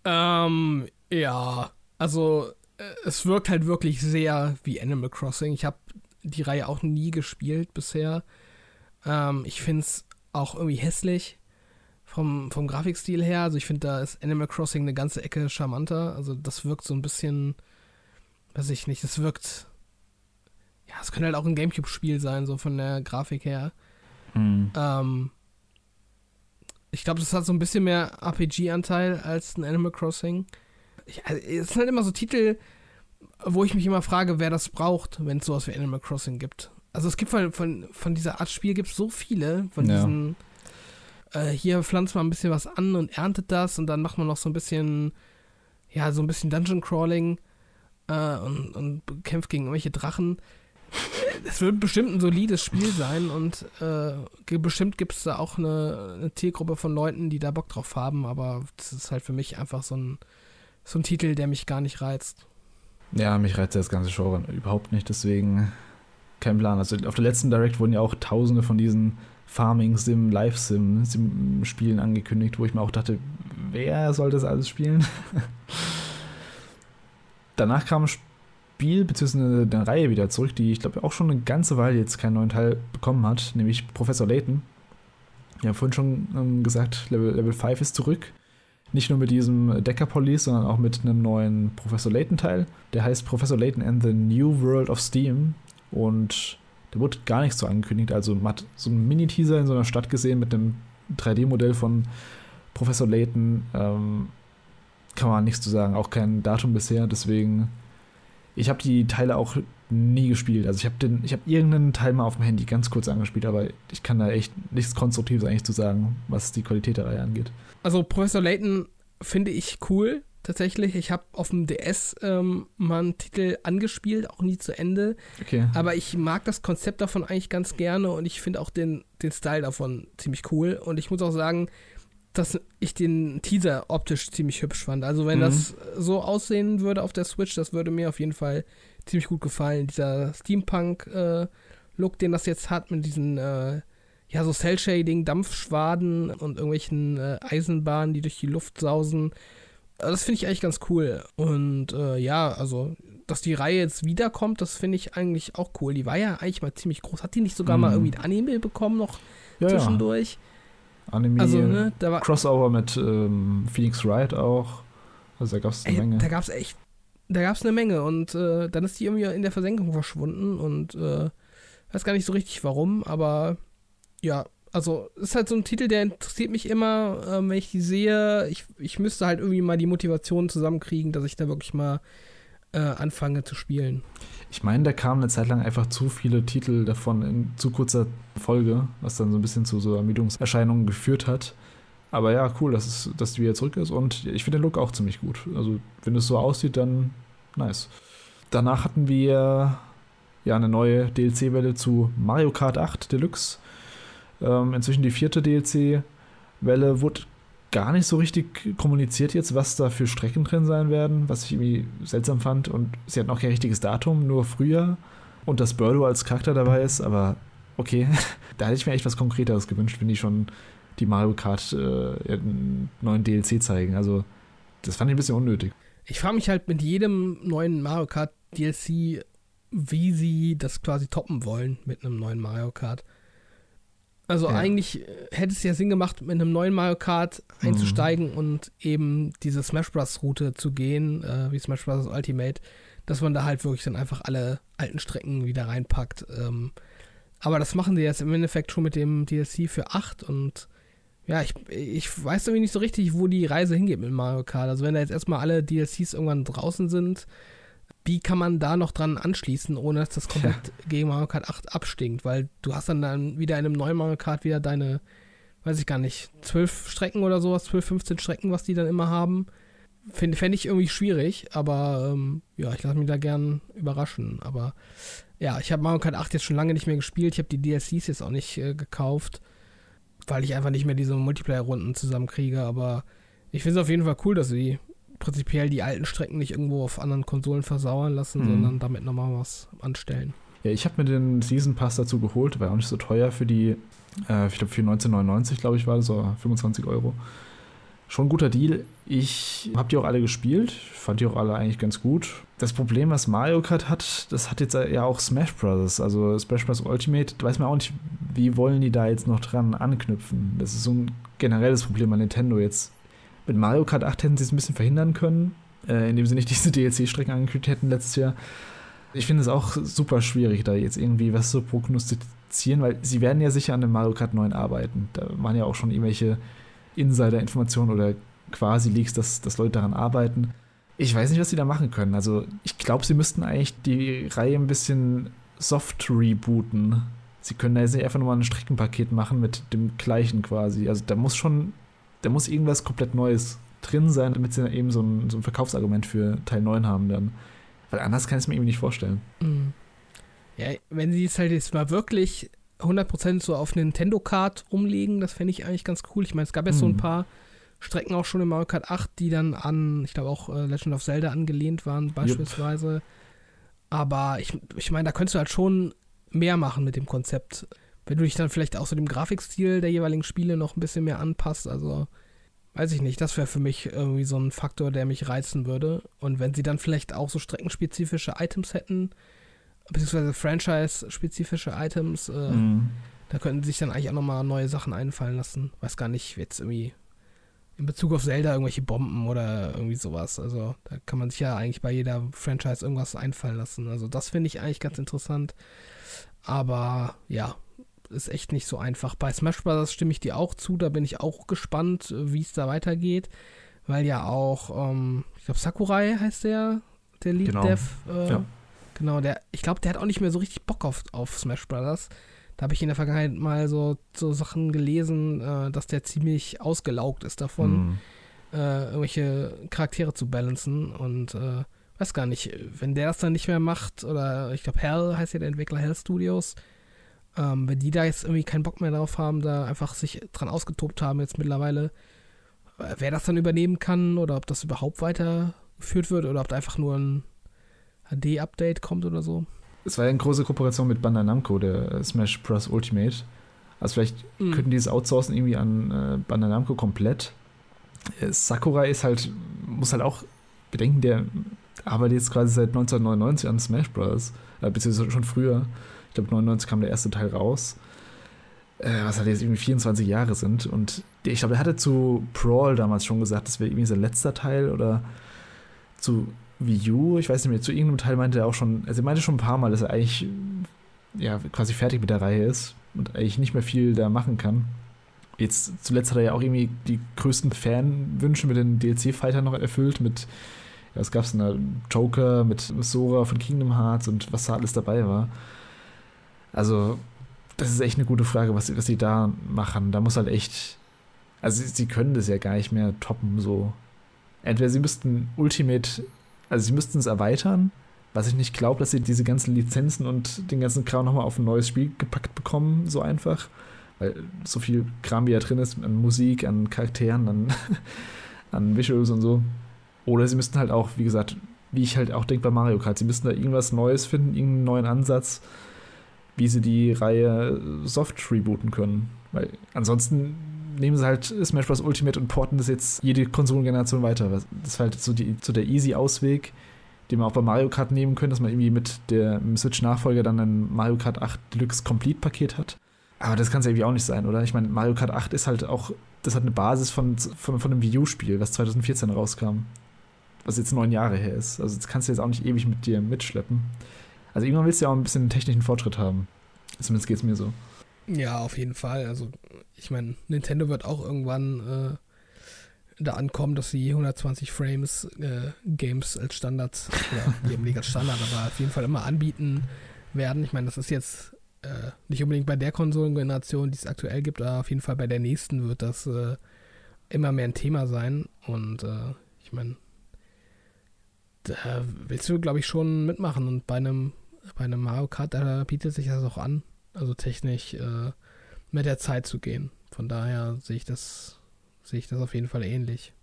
Ähm, ja, also äh, es wirkt halt wirklich sehr wie Animal Crossing. Ich habe die Reihe auch nie gespielt bisher. Ähm, ich finde es auch irgendwie hässlich vom, vom Grafikstil her. Also ich finde, da ist Animal Crossing eine ganze Ecke charmanter. Also das wirkt so ein bisschen, weiß ich nicht, das wirkt, ja, es könnte halt auch ein Gamecube-Spiel sein, so von der Grafik her. Mhm. Ähm, ich glaube, das hat so ein bisschen mehr RPG-Anteil als ein Animal Crossing. Ich, also, es sind halt immer so Titel, wo ich mich immer frage, wer das braucht, wenn es sowas wie Animal Crossing gibt. Also es gibt von, von, von dieser Art Spiel gibt es so viele, von ja. diesen äh, hier pflanzt man ein bisschen was an und erntet das und dann macht man noch so ein bisschen, ja, so ein bisschen Dungeon Crawling äh, und, und kämpft gegen irgendwelche Drachen. Es wird bestimmt ein solides Spiel sein und äh, bestimmt gibt es da auch eine, eine Zielgruppe von Leuten, die da Bock drauf haben, aber das ist halt für mich einfach so ein, so ein Titel, der mich gar nicht reizt. Ja, mich reizt das ganze Genre überhaupt nicht, deswegen kein Plan. Also auf der letzten Direct wurden ja auch tausende von diesen Farming-Sim, Live-Sim-Spielen angekündigt, wo ich mir auch dachte, wer soll das alles spielen? Danach kam ein Spiel bzw. eine Reihe wieder zurück, die ich glaube auch schon eine ganze Weile jetzt keinen neuen Teil bekommen hat, nämlich Professor Layton. Habe vorhin schon ähm, gesagt, Level, Level 5 ist zurück. Nicht nur mit diesem Decker Police, sondern auch mit einem neuen Professor Layton Teil. Der heißt Professor Layton and the New World of Steam. Und da wurde gar nichts so angekündigt. Also man hat so einen Mini-Teaser in so einer Stadt gesehen mit einem 3D-Modell von Professor Layton. Ähm, kann man nichts zu sagen. Auch kein Datum bisher. Deswegen, ich habe die Teile auch nie gespielt. Also ich habe den, ich habe irgendeinen Teil mal auf dem Handy ganz kurz angespielt, aber ich kann da echt nichts Konstruktives eigentlich zu sagen, was die Qualität der Reihe angeht. Also Professor Layton finde ich cool tatsächlich. Ich habe auf dem DS ähm, mal einen Titel angespielt, auch nie zu Ende. Okay. Aber ich mag das Konzept davon eigentlich ganz gerne und ich finde auch den, den Style davon ziemlich cool. Und ich muss auch sagen, dass ich den Teaser optisch ziemlich hübsch fand. Also wenn mhm. das so aussehen würde auf der Switch, das würde mir auf jeden Fall ziemlich gut gefallen. Dieser Steampunk-Look, äh, den das jetzt hat, mit diesen äh, ja, so Cell-Shading, Dampfschwaden und irgendwelchen äh, Eisenbahnen, die durch die Luft sausen. Also das finde ich eigentlich ganz cool. Und äh, ja, also, dass die Reihe jetzt wiederkommt, das finde ich eigentlich auch cool. Die war ja eigentlich mal ziemlich groß. Hat die nicht sogar mhm. mal irgendwie ein Anime bekommen noch ja, zwischendurch? Ja. Anime, also, ne, da war, Crossover mit ähm, Phoenix Wright auch. Also da gab es eine ey, Menge. Da gab es echt, da gab es eine Menge. Und äh, dann ist die irgendwie in der Versenkung verschwunden und äh, weiß gar nicht so richtig warum, aber ja, also ist halt so ein Titel, der interessiert mich immer, äh, wenn ich die sehe. Ich, ich müsste halt irgendwie mal die Motivation zusammenkriegen, dass ich da wirklich mal äh, anfange zu spielen. Ich meine, da kamen eine Zeit lang einfach zu viele Titel davon in zu kurzer Folge, was dann so ein bisschen zu so Ermüdungserscheinungen geführt hat. Aber ja, cool, dass, es, dass die wieder zurück ist und ich finde den Look auch ziemlich gut. Also, wenn es so aussieht, dann nice. Danach hatten wir ja eine neue DLC-Welle zu Mario Kart 8 Deluxe. Ähm, inzwischen die vierte DLC-Welle wurde gar nicht so richtig kommuniziert jetzt, was da für Strecken drin sein werden, was ich irgendwie seltsam fand. Und sie hatten auch kein richtiges Datum, nur früher. Und dass Birdo als Charakter dabei ist, aber okay, da hätte ich mir echt was Konkreteres gewünscht, wenn die schon die Mario Kart äh, neuen DLC zeigen. Also, das fand ich ein bisschen unnötig. Ich frage mich halt mit jedem neuen Mario Kart DLC, wie sie das quasi toppen wollen mit einem neuen Mario Kart. Also ja. eigentlich äh, hätte es ja Sinn gemacht, mit einem neuen Mario Kart einzusteigen mhm. und eben diese Smash Bros. Route zu gehen, äh, wie Smash Bros. Ultimate, dass man da halt wirklich dann einfach alle alten Strecken wieder reinpackt. Ähm, aber das machen sie jetzt im Endeffekt schon mit dem DLC für 8 und ja, ich, ich weiß irgendwie nicht so richtig, wo die Reise hingeht mit Mario Kart. Also wenn da jetzt erstmal alle DLCs irgendwann draußen sind, wie kann man da noch dran anschließen, ohne dass das komplett ja. gegen Mario Kart 8 abstinkt? Weil du hast dann, dann wieder in einem neuen Mario Kart wieder deine, weiß ich gar nicht, 12 Strecken oder sowas, 12, 15 Strecken, was die dann immer haben. Fände fänd ich irgendwie schwierig, aber ähm, ja, ich lasse mich da gern überraschen. Aber ja, ich habe Mario Kart 8 jetzt schon lange nicht mehr gespielt. Ich habe die DLCs jetzt auch nicht äh, gekauft, weil ich einfach nicht mehr diese Multiplayer-Runden zusammenkriege. Aber ich finde es auf jeden Fall cool, dass sie prinzipiell die alten Strecken nicht irgendwo auf anderen Konsolen versauern lassen, mhm. sondern damit nochmal was anstellen. Ja, ich habe mir den Season Pass dazu geholt, war auch nicht so teuer für die, äh, ich glaube für 1999, glaube ich, war das, so 25 Euro. Schon ein guter Deal. Ich habe die auch alle gespielt, fand die auch alle eigentlich ganz gut. Das Problem, was Mario Kart hat, das hat jetzt ja auch Smash Bros. Also Smash Bros. Ultimate, da weiß man auch nicht, wie wollen die da jetzt noch dran anknüpfen. Das ist so ein generelles Problem an Nintendo jetzt mit Mario Kart 8 hätten sie es ein bisschen verhindern können, äh, indem sie nicht diese DLC-Strecken angekündigt hätten letztes Jahr. Ich finde es auch super schwierig, da jetzt irgendwie was zu prognostizieren, weil sie werden ja sicher an dem Mario Kart 9 arbeiten. Da waren ja auch schon irgendwelche Insider-Informationen oder quasi Leaks, dass, dass Leute daran arbeiten. Ich weiß nicht, was sie da machen können. Also, ich glaube, sie müssten eigentlich die Reihe ein bisschen soft rebooten. Sie können da jetzt nicht einfach nochmal ein Streckenpaket machen mit dem gleichen quasi. Also, da muss schon da muss irgendwas komplett Neues drin sein, damit sie eben so ein, so ein Verkaufsargument für Teil 9 haben dann. Weil anders kann ich es mir irgendwie nicht vorstellen. Mhm. Ja, wenn sie es halt jetzt mal wirklich 100% so auf Nintendo Kart umlegen, das fände ich eigentlich ganz cool. Ich meine, es gab ja mhm. so ein mhm. paar Strecken auch schon in Mario Kart 8, die dann an, ich glaube auch äh, Legend of Zelda angelehnt waren, beispielsweise. Yep. Aber ich, ich meine, da könntest du halt schon mehr machen mit dem Konzept wenn du dich dann vielleicht auch so dem Grafikstil der jeweiligen Spiele noch ein bisschen mehr anpasst, also weiß ich nicht, das wäre für mich irgendwie so ein Faktor, der mich reizen würde. Und wenn sie dann vielleicht auch so streckenspezifische Items hätten, beziehungsweise Franchise-spezifische Items, äh, mhm. da könnten sich dann eigentlich auch nochmal neue Sachen einfallen lassen. Weiß gar nicht, jetzt irgendwie in Bezug auf Zelda irgendwelche Bomben oder irgendwie sowas. Also da kann man sich ja eigentlich bei jeder Franchise irgendwas einfallen lassen. Also das finde ich eigentlich ganz interessant. Aber ja, ist echt nicht so einfach. Bei Smash Bros. stimme ich dir auch zu, da bin ich auch gespannt, wie es da weitergeht. Weil ja auch, ähm, ich glaube, Sakurai heißt der, der Lead genau. Dev, äh, ja. Genau, der, ich glaube, der hat auch nicht mehr so richtig Bock auf, auf Smash Brothers. Da habe ich in der Vergangenheit mal so, so Sachen gelesen, äh, dass der ziemlich ausgelaugt ist davon, Hm. äh, irgendwelche Charaktere zu balancen. Und äh, weiß gar nicht, wenn der das dann nicht mehr macht, oder ich glaube, Hell heißt ja der Entwickler Hell Studios, ähm, wenn die da jetzt irgendwie keinen Bock mehr drauf haben, da einfach sich dran ausgetobt haben jetzt mittlerweile, äh, wer das dann übernehmen kann oder ob das überhaupt weitergeführt wird oder ob da einfach nur ein HD-Update kommt oder so. Es war ja eine große Kooperation mit Bandai Namco, der Smash Bros. Ultimate. Also vielleicht Mhm. könnten die es outsourcen irgendwie an äh, Bandai Namco komplett. Äh, Sakurai ist halt, muss halt auch bedenken, der arbeitet jetzt quasi seit 1999 an Smash Bros. Äh, beziehungsweise schon früher. Ich glaube, 99 kam der erste Teil raus. Äh, was halt jetzt irgendwie 24 Jahre sind. Und ich glaube, der hatte zu Brawl damals schon gesagt, das wäre irgendwie sein letzter Teil oder zu Wii U, ich weiß nicht mehr, zu irgendeinem Teil meinte er auch schon, also er meinte schon ein paar Mal, dass er eigentlich ja, quasi fertig mit der Reihe ist und eigentlich nicht mehr viel da machen kann. Jetzt zuletzt hat er ja auch irgendwie die größten Fanwünsche mit den DLC-Fightern noch erfüllt, mit, ja, was gab's denn da? Joker, mit Sora von Kingdom Hearts und was da alles dabei war. Also, das ist echt eine gute Frage, was, was sie da machen. Da muss halt echt, also sie, sie können das ja gar nicht mehr toppen, so. Entweder sie müssten Ultimate, also sie müssten es erweitern, was ich nicht glaube, dass sie diese ganzen Lizenzen und den ganzen Kram nochmal auf ein neues Spiel gepackt bekommen, so einfach. Weil so viel Kram, wie da drin ist, an Musik, an Charakteren, an, an Visuals und so. Oder sie müssten halt auch, wie gesagt, wie ich halt auch denke bei Mario Kart, sie müssten da irgendwas Neues finden, irgendeinen neuen Ansatz, wie sie die Reihe soft rebooten können. Weil ansonsten nehmen sie halt Smash Bros. Ultimate und porten das jetzt jede Konsolengeneration weiter. Das ist halt so, die, so der easy Ausweg, den man auch bei Mario Kart nehmen könnte, dass man irgendwie mit der Switch-Nachfolger dann ein Mario Kart 8 Deluxe Complete-Paket hat. Aber das kann es ja irgendwie auch nicht sein, oder? Ich meine, Mario Kart 8 ist halt auch, das hat eine Basis von, von, von einem Wii U-Spiel, was 2014 rauskam. Was jetzt neun Jahre her ist. Also das kannst du jetzt auch nicht ewig mit dir mitschleppen. Also irgendwann willst du ja auch ein bisschen technischen Fortschritt haben. Zumindest geht es mir so. Ja, auf jeden Fall. Also, ich meine, Nintendo wird auch irgendwann äh, da ankommen, dass sie 120 Frames äh, Games als Standard, oder eben nicht als Standard, aber auf jeden Fall immer anbieten werden. Ich meine, das ist jetzt äh, nicht unbedingt bei der Konsolengeneration, die es aktuell gibt, aber auf jeden Fall bei der nächsten wird das äh, immer mehr ein Thema sein. Und äh, ich meine, da willst du, glaube ich, schon mitmachen. Und bei einem, bei einem Mario Kart, da bietet sich das auch an, also technisch äh, mit der Zeit zu gehen. Von daher sehe ich das, sehe ich das auf jeden Fall ähnlich.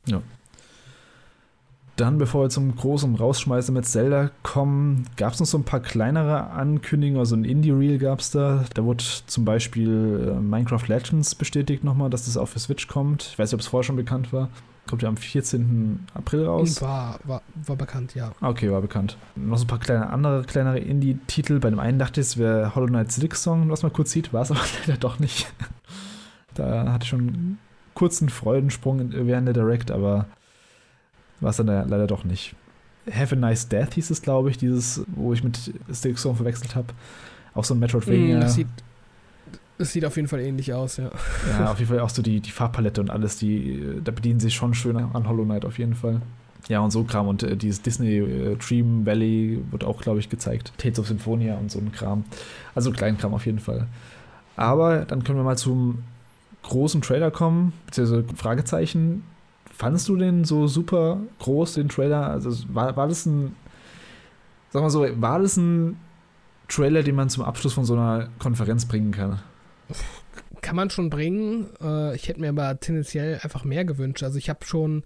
Dann, bevor wir zum großen Rausschmeißen mit Zelda kommen, gab es noch so ein paar kleinere Ankündigungen. Also ein Indie-Reel gab es da. Da wurde zum Beispiel äh, Minecraft Legends bestätigt nochmal, dass das auch für Switch kommt. Ich weiß nicht, ob es vorher schon bekannt war. Kommt ja am 14. April raus. War, war, war bekannt, ja. Okay, war bekannt. Noch so ein paar kleine, andere kleinere Indie-Titel. Bei dem einen dachte ich, es wäre Hollow Knight Silk Song, was man kurz sieht. War es aber leider doch nicht. da hatte ich schon einen kurzen Freudensprung während der Direct, aber war es dann leider doch nicht. Have a Nice Death hieß es, glaube ich, dieses, wo ich mit Silk Song verwechselt habe. Auch so ein Metroidvania. Mm, das, sieht, das sieht auf jeden Fall ähnlich aus, ja. Ja, auf jeden Fall auch so die, die Farbpalette und alles, die, da bedienen sich schon schöner an Hollow Knight auf jeden Fall. Ja, und so Kram. Und äh, dieses Disney äh, Dream Valley wird auch, glaube ich, gezeigt. Tales of Symphonia und so ein Kram. Also Kleinkram auf jeden Fall. Aber dann können wir mal zum großen Trailer kommen, beziehungsweise Fragezeichen. Fandest du den so super groß, den Trailer? Also war, war das ein, sag mal so, war das ein Trailer, den man zum Abschluss von so einer Konferenz bringen kann? Kann man schon bringen. Äh, ich hätte mir aber tendenziell einfach mehr gewünscht. Also ich habe schon,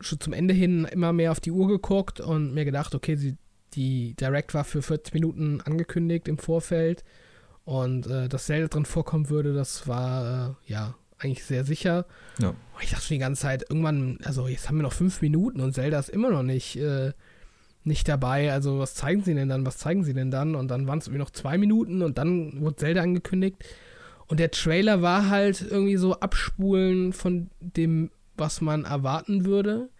schon zum Ende hin immer mehr auf die Uhr geguckt und mir gedacht, okay, die, die Direct war für 40 Minuten angekündigt im Vorfeld und äh, dass Zelda drin vorkommen würde, das war äh, ja eigentlich sehr sicher. Ja. Ich dachte schon die ganze Zeit, irgendwann, also jetzt haben wir noch fünf Minuten und Zelda ist immer noch nicht, äh, nicht dabei. Also was zeigen sie denn dann? Was zeigen sie denn dann? Und dann waren es irgendwie noch zwei Minuten und dann wurde Zelda angekündigt. Und der Trailer war halt irgendwie so abspulen von dem, was man erwarten würde.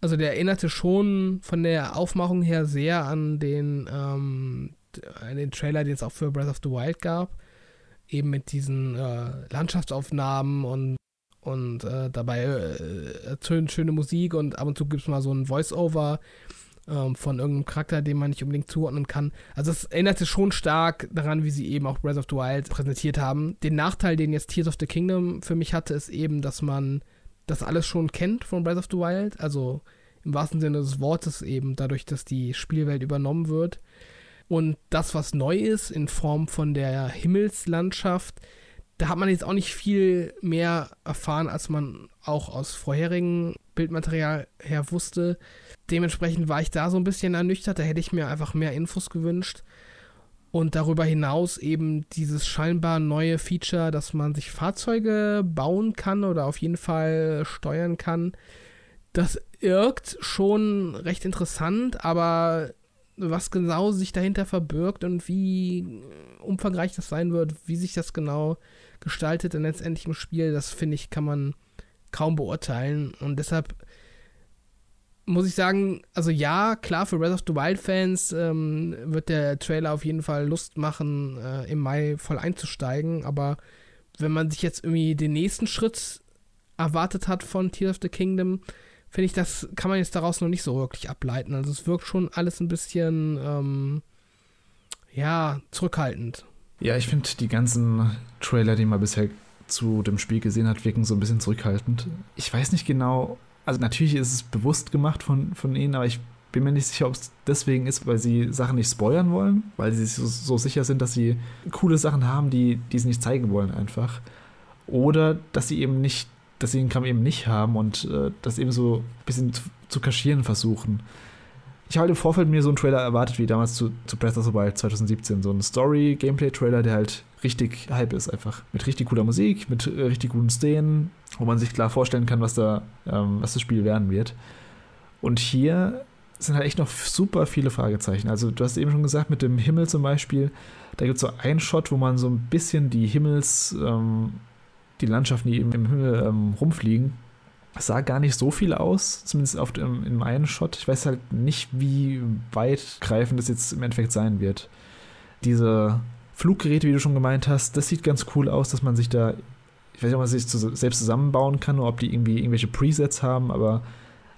Also der erinnerte schon von der Aufmachung her sehr an den, ähm, den Trailer, den es auch für Breath of the Wild gab. Eben mit diesen äh, Landschaftsaufnahmen und, und äh, dabei äh, tönt schöne Musik und ab und zu gibt es mal so ein Voice-Over. Ähm, von irgendeinem Charakter, den man nicht unbedingt zuordnen kann. Also es erinnert sich schon stark daran, wie sie eben auch Breath of the Wild präsentiert haben. Den Nachteil, den jetzt Tears of the Kingdom für mich hatte, ist eben, dass man das alles schon kennt von Breath of the Wild. Also im wahrsten Sinne des Wortes eben dadurch, dass die Spielwelt übernommen wird. Und das, was neu ist, in Form von der Himmelslandschaft, da hat man jetzt auch nicht viel mehr erfahren, als man auch aus vorherigen Bildmaterial her wusste. Dementsprechend war ich da so ein bisschen ernüchtert. Da hätte ich mir einfach mehr Infos gewünscht. Und darüber hinaus eben dieses scheinbar neue Feature, dass man sich Fahrzeuge bauen kann oder auf jeden Fall steuern kann. Das wirkt schon recht interessant, aber was genau sich dahinter verbirgt und wie umfangreich das sein wird, wie sich das genau gestaltet in letztendlich im Spiel, das finde ich, kann man kaum beurteilen. Und deshalb muss ich sagen, also ja, klar, für Breath of the Wild Fans ähm, wird der Trailer auf jeden Fall Lust machen, äh, im Mai voll einzusteigen. Aber wenn man sich jetzt irgendwie den nächsten Schritt erwartet hat von Tears of the Kingdom, finde ich, das kann man jetzt daraus noch nicht so wirklich ableiten. Also es wirkt schon alles ein bisschen, ähm, ja, zurückhaltend. Ja, ich finde die ganzen Trailer, die man bisher zu dem Spiel gesehen hat, wirken so ein bisschen zurückhaltend. Ich weiß nicht genau, also natürlich ist es bewusst gemacht von, von ihnen, aber ich bin mir nicht sicher, ob es deswegen ist, weil sie Sachen nicht spoilern wollen, weil sie so, so, sicher sind, dass sie coole Sachen haben, die, die sie nicht zeigen wollen einfach. Oder dass sie eben nicht, dass sie den Kram eben nicht haben und äh, das eben so ein bisschen zu, zu kaschieren versuchen ich habe halt im Vorfeld mir so einen Trailer erwartet, wie damals zu, zu Breath of the Wild 2017. So ein Story-Gameplay-Trailer, der halt richtig Hype ist, einfach. Mit richtig cooler Musik, mit äh, richtig guten Szenen, wo man sich klar vorstellen kann, was, da, ähm, was das Spiel werden wird. Und hier sind halt echt noch super viele Fragezeichen. Also, du hast eben schon gesagt, mit dem Himmel zum Beispiel, da gibt es so einen Shot, wo man so ein bisschen die Himmels, ähm, die Landschaften, die im Himmel ähm, rumfliegen, sah gar nicht so viel aus, zumindest auf dem, in einem Shot. Ich weiß halt nicht, wie weitgreifend das jetzt im Endeffekt sein wird. Diese Fluggeräte, wie du schon gemeint hast, das sieht ganz cool aus, dass man sich da, ich weiß nicht, ob man sich selbst zusammenbauen kann oder ob die irgendwie irgendwelche Presets haben, aber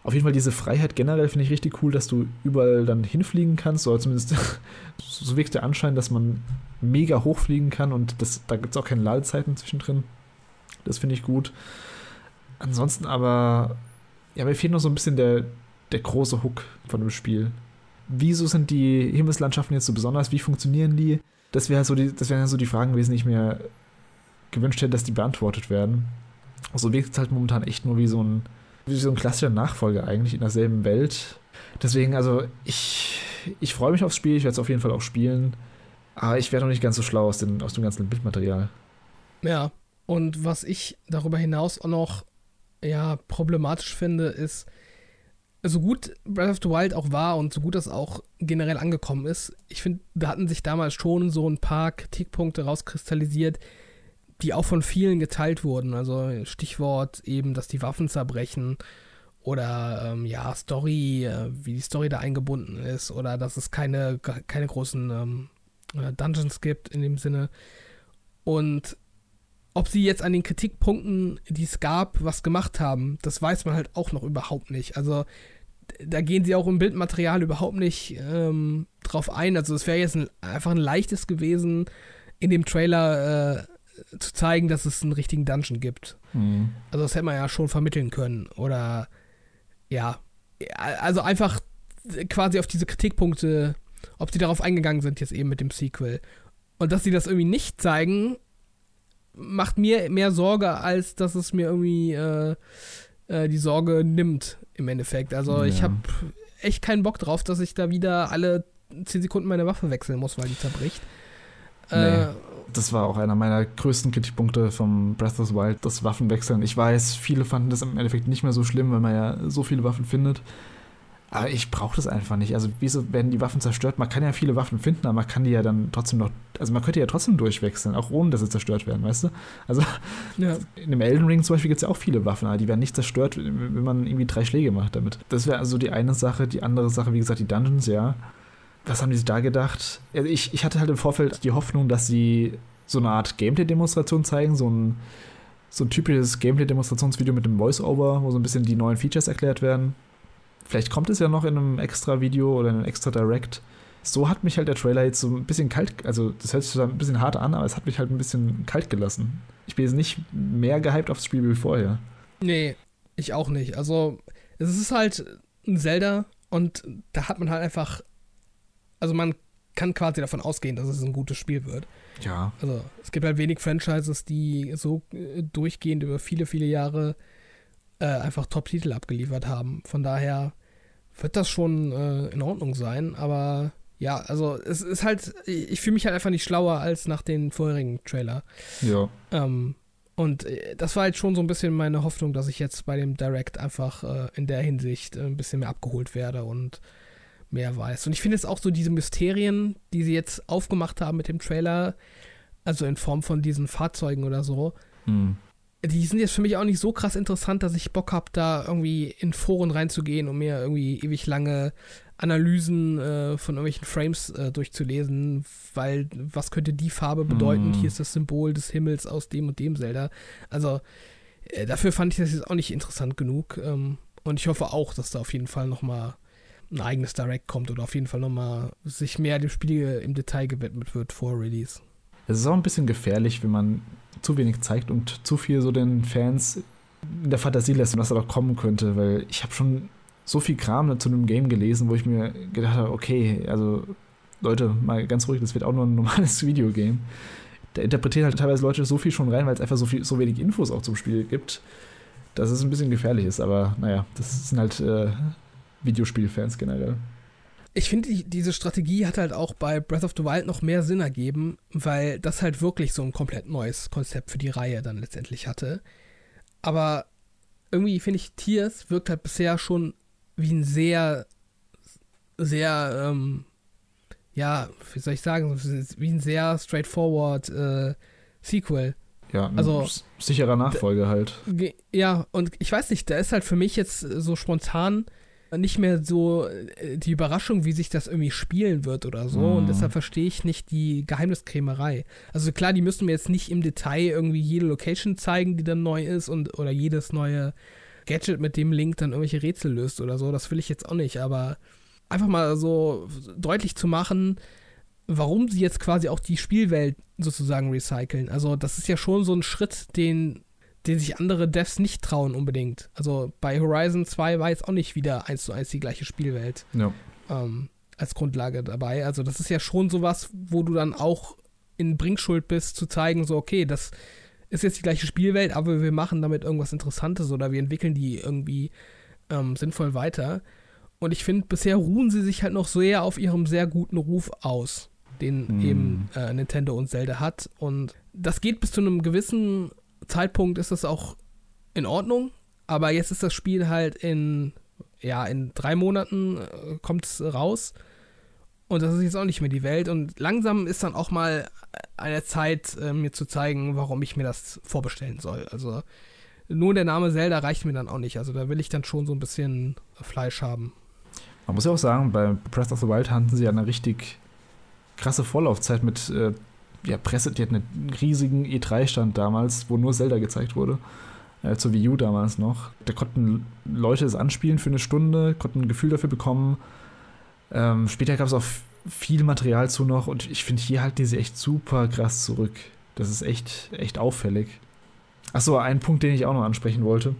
auf jeden Fall diese Freiheit generell finde ich richtig cool, dass du überall dann hinfliegen kannst, oder zumindest so wirkt der Anschein, dass man mega hochfliegen kann und das, da gibt es auch keine Ladezeiten zwischendrin. Das finde ich gut. Ansonsten aber, ja, mir fehlt noch so ein bisschen der, der große Hook von dem Spiel. Wieso sind die Himmelslandschaften jetzt so besonders? Wie funktionieren die? Das, wär so die, so die Fragen gewesen, die ich mir gewünscht hätte, dass die beantwortet werden. So also wirkt es halt momentan echt nur wie so ein, wie so ein klassischer Nachfolger eigentlich in derselben Welt. Deswegen, also ich, ich freue mich aufs Spiel, ich werde es auf jeden Fall auch spielen. Aber ich werde noch nicht ganz so schlau aus, den, aus dem ganzen Bildmaterial. Ja, und was ich darüber hinaus auch noch ja problematisch finde, ist, so gut Breath of the Wild auch war und so gut das auch generell angekommen ist, ich finde, da hatten sich damals schon so ein paar Kritikpunkte rauskristallisiert, die auch von vielen geteilt wurden. Also Stichwort eben, dass die Waffen zerbrechen oder ähm, ja, Story, äh, wie die Story da eingebunden ist oder dass es keine, keine großen ähm, äh, Dungeons gibt in dem Sinne. Und ob sie jetzt an den Kritikpunkten, die es gab, was gemacht haben, das weiß man halt auch noch überhaupt nicht. Also da gehen sie auch im Bildmaterial überhaupt nicht ähm, drauf ein. Also es wäre jetzt ein, einfach ein leichtes gewesen, in dem Trailer äh, zu zeigen, dass es einen richtigen Dungeon gibt. Mhm. Also das hätte man ja schon vermitteln können. Oder ja, also einfach quasi auf diese Kritikpunkte, ob sie darauf eingegangen sind jetzt eben mit dem Sequel. Und dass sie das irgendwie nicht zeigen, macht mir mehr Sorge, als dass es mir irgendwie äh, äh, die Sorge nimmt im Endeffekt. Also ja. ich habe echt keinen Bock drauf, dass ich da wieder alle 10 Sekunden meine Waffe wechseln muss, weil die zerbricht. Nee, äh, das war auch einer meiner größten Kritikpunkte vom Breath of the Wild, das Waffenwechseln. Ich weiß, viele fanden das im Endeffekt nicht mehr so schlimm, weil man ja so viele Waffen findet. Aber ich brauche das einfach nicht. Also, wieso werden die Waffen zerstört? Man kann ja viele Waffen finden, aber man kann die ja dann trotzdem noch. Also, man könnte ja trotzdem durchwechseln, auch ohne dass sie zerstört werden, weißt du? Also, ja. in dem Elden Ring zum Beispiel gibt es ja auch viele Waffen, aber die werden nicht zerstört, wenn man irgendwie drei Schläge macht damit. Das wäre also die eine Sache. Die andere Sache, wie gesagt, die Dungeons, ja. Was haben die sich da gedacht? Also ich, ich hatte halt im Vorfeld die Hoffnung, dass sie so eine Art Gameplay-Demonstration zeigen, so ein, so ein typisches Gameplay-Demonstrationsvideo mit dem Voice-Over, wo so ein bisschen die neuen Features erklärt werden vielleicht kommt es ja noch in einem extra Video oder in einem extra Direct. So hat mich halt der Trailer jetzt so ein bisschen kalt, also das hört sich so ein bisschen hart an, aber es hat mich halt ein bisschen kalt gelassen. Ich bin jetzt nicht mehr gehypt aufs Spiel wie vorher. Nee, ich auch nicht. Also, es ist halt ein Zelda und da hat man halt einfach, also man kann quasi davon ausgehen, dass es ein gutes Spiel wird. Ja. Also es gibt halt wenig Franchises, die so äh, durchgehend über viele, viele Jahre äh, einfach Top-Titel abgeliefert haben. Von daher wird das schon äh, in Ordnung sein, aber ja, also es ist halt, ich fühle mich halt einfach nicht schlauer als nach den vorherigen Trailer. Ja. Ähm, und äh, das war halt schon so ein bisschen meine Hoffnung, dass ich jetzt bei dem Direct einfach äh, in der Hinsicht äh, ein bisschen mehr abgeholt werde und mehr weiß. Und ich finde jetzt auch so diese Mysterien, die sie jetzt aufgemacht haben mit dem Trailer, also in Form von diesen Fahrzeugen oder so, Hm. Die sind jetzt für mich auch nicht so krass interessant, dass ich Bock habe, da irgendwie in Foren reinzugehen und mir irgendwie ewig lange Analysen äh, von irgendwelchen Frames äh, durchzulesen, weil was könnte die Farbe bedeuten? Mm. Hier ist das Symbol des Himmels aus dem und dem Zelda. Also äh, dafür fand ich das jetzt auch nicht interessant genug. Ähm, und ich hoffe auch, dass da auf jeden Fall noch mal ein eigenes Direct kommt oder auf jeden Fall noch mal sich mehr dem Spiel im Detail gewidmet wird vor Release. Es ist auch ein bisschen gefährlich, wenn man zu wenig zeigt und zu viel so den Fans in der Fantasie lässt, was da noch kommen könnte, weil ich habe schon so viel Kram zu einem Game gelesen, wo ich mir gedacht habe, okay, also Leute, mal ganz ruhig, das wird auch nur ein normales Videogame. Da interpretieren halt teilweise Leute so viel schon rein, weil es einfach so, viel, so wenig Infos auch zum Spiel gibt, dass es ein bisschen gefährlich ist. Aber naja, das sind halt äh, Videospielfans generell. Ich finde, die, diese Strategie hat halt auch bei Breath of the Wild noch mehr Sinn ergeben, weil das halt wirklich so ein komplett neues Konzept für die Reihe dann letztendlich hatte. Aber irgendwie finde ich, Tears wirkt halt bisher schon wie ein sehr, sehr, ähm, ja, wie soll ich sagen, wie ein sehr straightforward äh, Sequel. Ja, ein Also- sicherer Nachfolger halt. Ja, und ich weiß nicht, da ist halt für mich jetzt so spontan nicht mehr so äh, die Überraschung, wie sich das irgendwie spielen wird oder so. Mhm. Und deshalb verstehe ich nicht die Geheimniskrämerei. Also klar, die müssen mir jetzt nicht im Detail irgendwie jede Location zeigen, die dann neu ist und oder jedes neue Gadget, mit dem Link dann irgendwelche Rätsel löst oder so. Das will ich jetzt auch nicht, aber einfach mal so deutlich zu machen, warum sie jetzt quasi auch die Spielwelt sozusagen recyceln. Also das ist ja schon so ein Schritt, den, den sich andere Devs nicht trauen unbedingt. Also bei Horizon 2 war jetzt auch nicht wieder eins zu eins die gleiche Spielwelt Ja. ähm, als Grundlage dabei. Also das ist ja schon sowas, wo du dann auch in Bringschuld bist, zu zeigen, so, okay, das ist jetzt die gleiche Spielwelt, aber wir machen damit irgendwas Interessantes oder wir entwickeln die irgendwie ähm, sinnvoll weiter. Und ich finde, bisher ruhen sie sich halt noch sehr auf ihrem sehr guten Ruf aus, den Hm. eben äh, Nintendo und Zelda hat. Und das geht bis zu einem gewissen Zeitpunkt, ist das auch in Ordnung. Aber jetzt ist das Spiel halt in, ja, in drei Monaten äh, kommt es raus. Und das ist jetzt auch nicht mehr die Welt. Und langsam ist dann auch mal eine Zeit, äh, mir zu zeigen, warum ich mir das vorbestellen soll. Also nur der Name Zelda reicht mir dann auch nicht. Also da will ich dann schon so ein bisschen Fleisch haben. Man muss ja auch sagen, bei Breath of the Wild hatten sie ja eine richtig krasse Vorlaufzeit mit äh, ja, Presse. Die hatten einen riesigen E3-Stand damals, wo nur Zelda gezeigt wurde. Äh, zur Wii U damals noch. Da konnten Leute es anspielen für eine Stunde, konnten ein Gefühl dafür bekommen. Ähm, später gab es auch viel Material zu noch und ich finde, hier halten die sie echt super krass zurück. Das ist echt, echt auffällig. Achso, ein Punkt, den ich auch noch ansprechen wollte.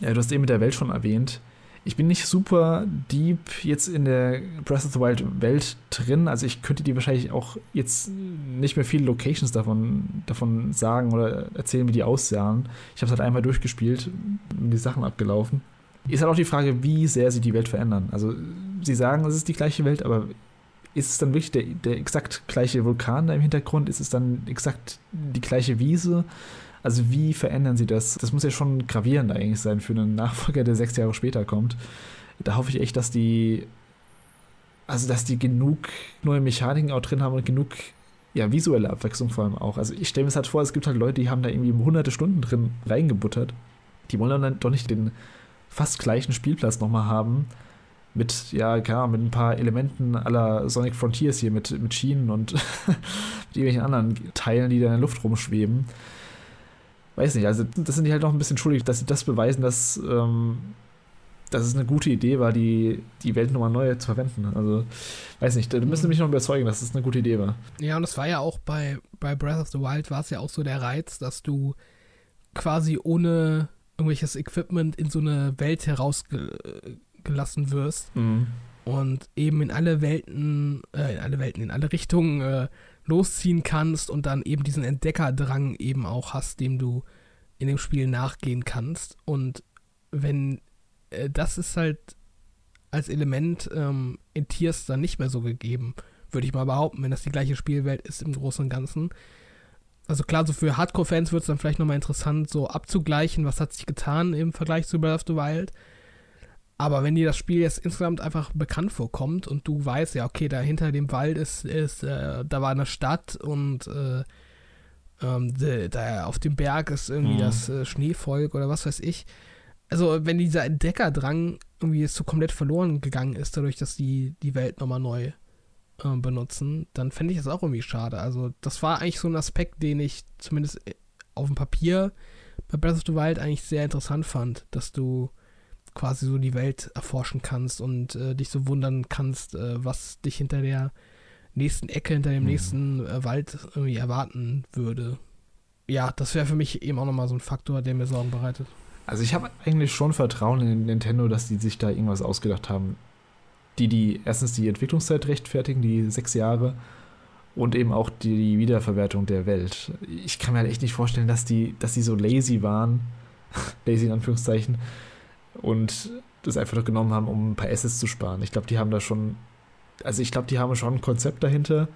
Ja, du hast eben mit der Welt schon erwähnt. Ich bin nicht super deep jetzt in der Breath of the Wild Welt drin. Also ich könnte dir wahrscheinlich auch jetzt nicht mehr viele Locations davon, davon sagen oder erzählen, wie die aussahen. Ich habe es halt einmal durchgespielt, die Sachen abgelaufen. Ist halt auch die Frage, wie sehr sie die Welt verändern. Also sie sagen, es ist die gleiche Welt, aber ist es dann wirklich der, der exakt gleiche Vulkan da im Hintergrund? Ist es dann exakt die gleiche Wiese? Also wie verändern sie das? Das muss ja schon gravierend eigentlich sein für einen Nachfolger, der sechs Jahre später kommt. Da hoffe ich echt, dass die, also dass die genug neue Mechaniken auch drin haben und genug ja, visuelle Abwechslung vor allem auch. Also ich stelle mir es halt vor, es gibt halt Leute, die haben da irgendwie hunderte Stunden drin reingebuttert. Die wollen dann doch nicht den fast gleichen Spielplatz nochmal haben. Mit, ja, Ahnung, mit ein paar Elementen aller Sonic Frontiers hier, mit, mit Schienen und mit irgendwelchen anderen Teilen, die da in der Luft rumschweben weiß nicht, also das sind die halt noch ein bisschen schuldig, dass sie das beweisen, dass, ähm, dass es eine gute Idee war, die, die Welt nochmal neu zu verwenden. Also, weiß nicht, da müssen mhm. mich noch überzeugen, dass es eine gute Idee war. Ja, und es war ja auch bei, bei Breath of the Wild war es ja auch so der Reiz, dass du quasi ohne irgendwelches Equipment in so eine Welt herausgelassen wirst mhm. und eben in alle Welten, äh, in alle Welten, in alle Richtungen äh, losziehen kannst und dann eben diesen Entdeckerdrang eben auch hast, dem du in dem Spiel nachgehen kannst. Und wenn äh, das ist halt als Element ähm, in Tiers dann nicht mehr so gegeben, würde ich mal behaupten, wenn das die gleiche Spielwelt ist im Großen und Ganzen. Also klar, so für Hardcore-Fans wird es dann vielleicht nochmal interessant, so abzugleichen, was hat sich getan im Vergleich zu Breath of the Wild. Aber wenn dir das Spiel jetzt insgesamt einfach bekannt vorkommt und du weißt, ja, okay, da hinter dem Wald ist, ist äh, da war eine Stadt und äh, ähm, de, da auf dem Berg ist irgendwie mhm. das äh, Schneevolk oder was weiß ich, also wenn dieser Entdeckerdrang irgendwie jetzt so komplett verloren gegangen ist, dadurch, dass die die Welt nochmal neu äh, benutzen, dann fände ich das auch irgendwie schade. Also das war eigentlich so ein Aspekt, den ich zumindest äh, auf dem Papier bei Breath of the Wild eigentlich sehr interessant fand, dass du quasi so die Welt erforschen kannst und äh, dich so wundern kannst, äh, was dich hinter der nächsten Ecke, hinter dem mhm. nächsten äh, Wald irgendwie erwarten würde. Ja, das wäre für mich eben auch nochmal so ein Faktor, der mir Sorgen bereitet. Also ich habe eigentlich schon Vertrauen in Nintendo, dass die sich da irgendwas ausgedacht haben. Die, die erstens die Entwicklungszeit rechtfertigen, die sechs Jahre, und eben auch die Wiederverwertung der Welt. Ich kann mir halt echt nicht vorstellen, dass die, dass die so lazy waren, lazy in Anführungszeichen, und das einfach genommen haben, um ein paar Assets zu sparen. Ich glaube, die haben da schon, also ich glaube, die haben schon ein Konzept dahinter,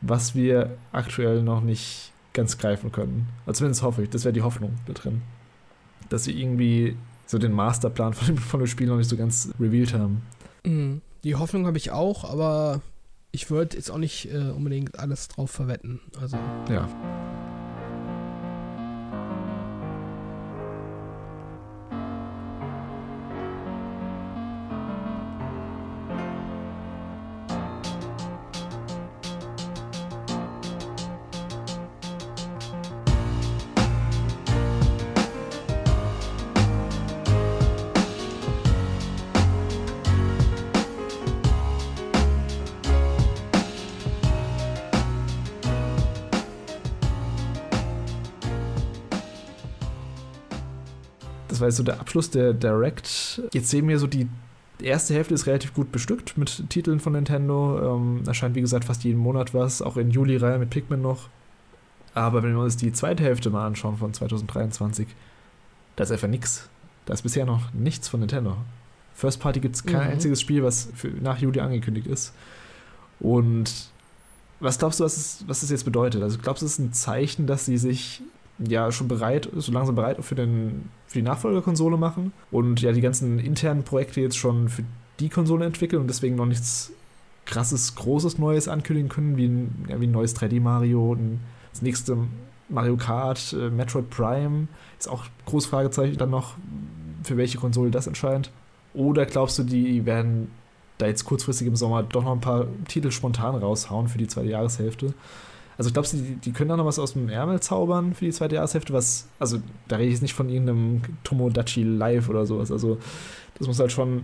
was wir aktuell noch nicht ganz greifen können. Also zumindest hoffe ich, das wäre die Hoffnung da drin dass sie irgendwie so den Masterplan von dem, von dem Spiel noch nicht so ganz revealed haben. Mhm. Die Hoffnung habe ich auch, aber ich würde jetzt auch nicht äh, unbedingt alles drauf verwetten. Also. Ja. War jetzt so der Abschluss der Direct. Jetzt sehen wir so die erste Hälfte ist relativ gut bestückt mit Titeln von Nintendo. Ähm, erscheint, wie gesagt, fast jeden Monat was, auch in Juli-Reihe mit Pikmin noch. Aber wenn wir uns die zweite Hälfte mal anschauen von 2023, da ist einfach nichts. Da ist bisher noch nichts von Nintendo. First Party gibt es kein mhm. einziges Spiel, was für, nach Juli angekündigt ist. Und was glaubst du, was es, was es jetzt bedeutet? Also glaubst du, es ist ein Zeichen, dass sie sich ja schon bereit, so langsam bereit für, den, für die Nachfolgerkonsole machen und ja die ganzen internen Projekte jetzt schon für die Konsole entwickeln und deswegen noch nichts krasses, großes Neues ankündigen können, wie ein, ja, wie ein neues 3D-Mario, das nächste Mario Kart, äh, Metroid Prime, ist auch großes Fragezeichen dann noch, für welche Konsole das entscheidet. Oder glaubst du, die werden da jetzt kurzfristig im Sommer doch noch ein paar Titel spontan raushauen für die zweite Jahreshälfte? Also ich glaube, die, die können da noch was aus dem Ärmel zaubern für die zweite Jahreshälfte, was, also da rede ich jetzt nicht von irgendeinem Tomodachi Live oder sowas. Also das muss halt schon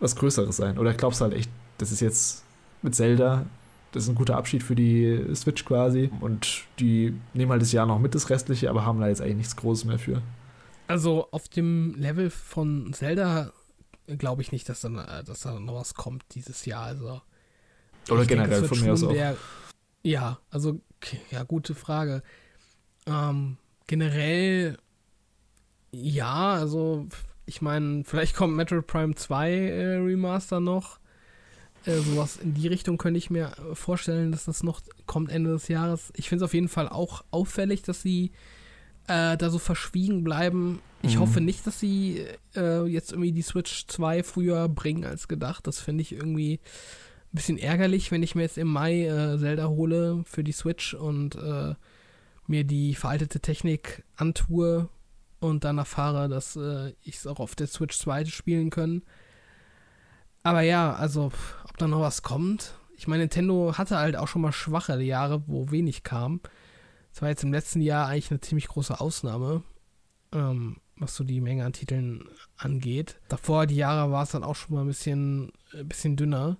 was Größeres sein. Oder glaubst du halt echt, das ist jetzt mit Zelda, das ist ein guter Abschied für die Switch quasi. Und die nehmen halt das Jahr noch mit, das Restliche, aber haben da jetzt eigentlich nichts Großes mehr für. Also auf dem Level von Zelda glaube ich nicht, dass, dann, dass da noch was kommt dieses Jahr. Also, Oder generell denke, von mir aus auch. Ja, also, ja, gute Frage. Ähm, generell, ja, also, ich meine, vielleicht kommt Metroid Prime 2 äh, Remaster noch. Äh, sowas in die Richtung könnte ich mir vorstellen, dass das noch kommt Ende des Jahres. Ich finde es auf jeden Fall auch auffällig, dass sie äh, da so verschwiegen bleiben. Ich mhm. hoffe nicht, dass sie äh, jetzt irgendwie die Switch 2 früher bringen als gedacht. Das finde ich irgendwie bisschen ärgerlich, wenn ich mir jetzt im Mai äh, Zelda hole für die Switch und äh, mir die veraltete Technik antue und dann erfahre, dass äh, ich es auch auf der Switch 2 spielen können. Aber ja, also, ob da noch was kommt. Ich meine, Nintendo hatte halt auch schon mal schwache Jahre, wo wenig kam. Das war jetzt im letzten Jahr eigentlich eine ziemlich große Ausnahme. Ähm, was so die Menge an Titeln angeht. Davor, die Jahre, war es dann auch schon mal ein bisschen, ein äh, bisschen dünner.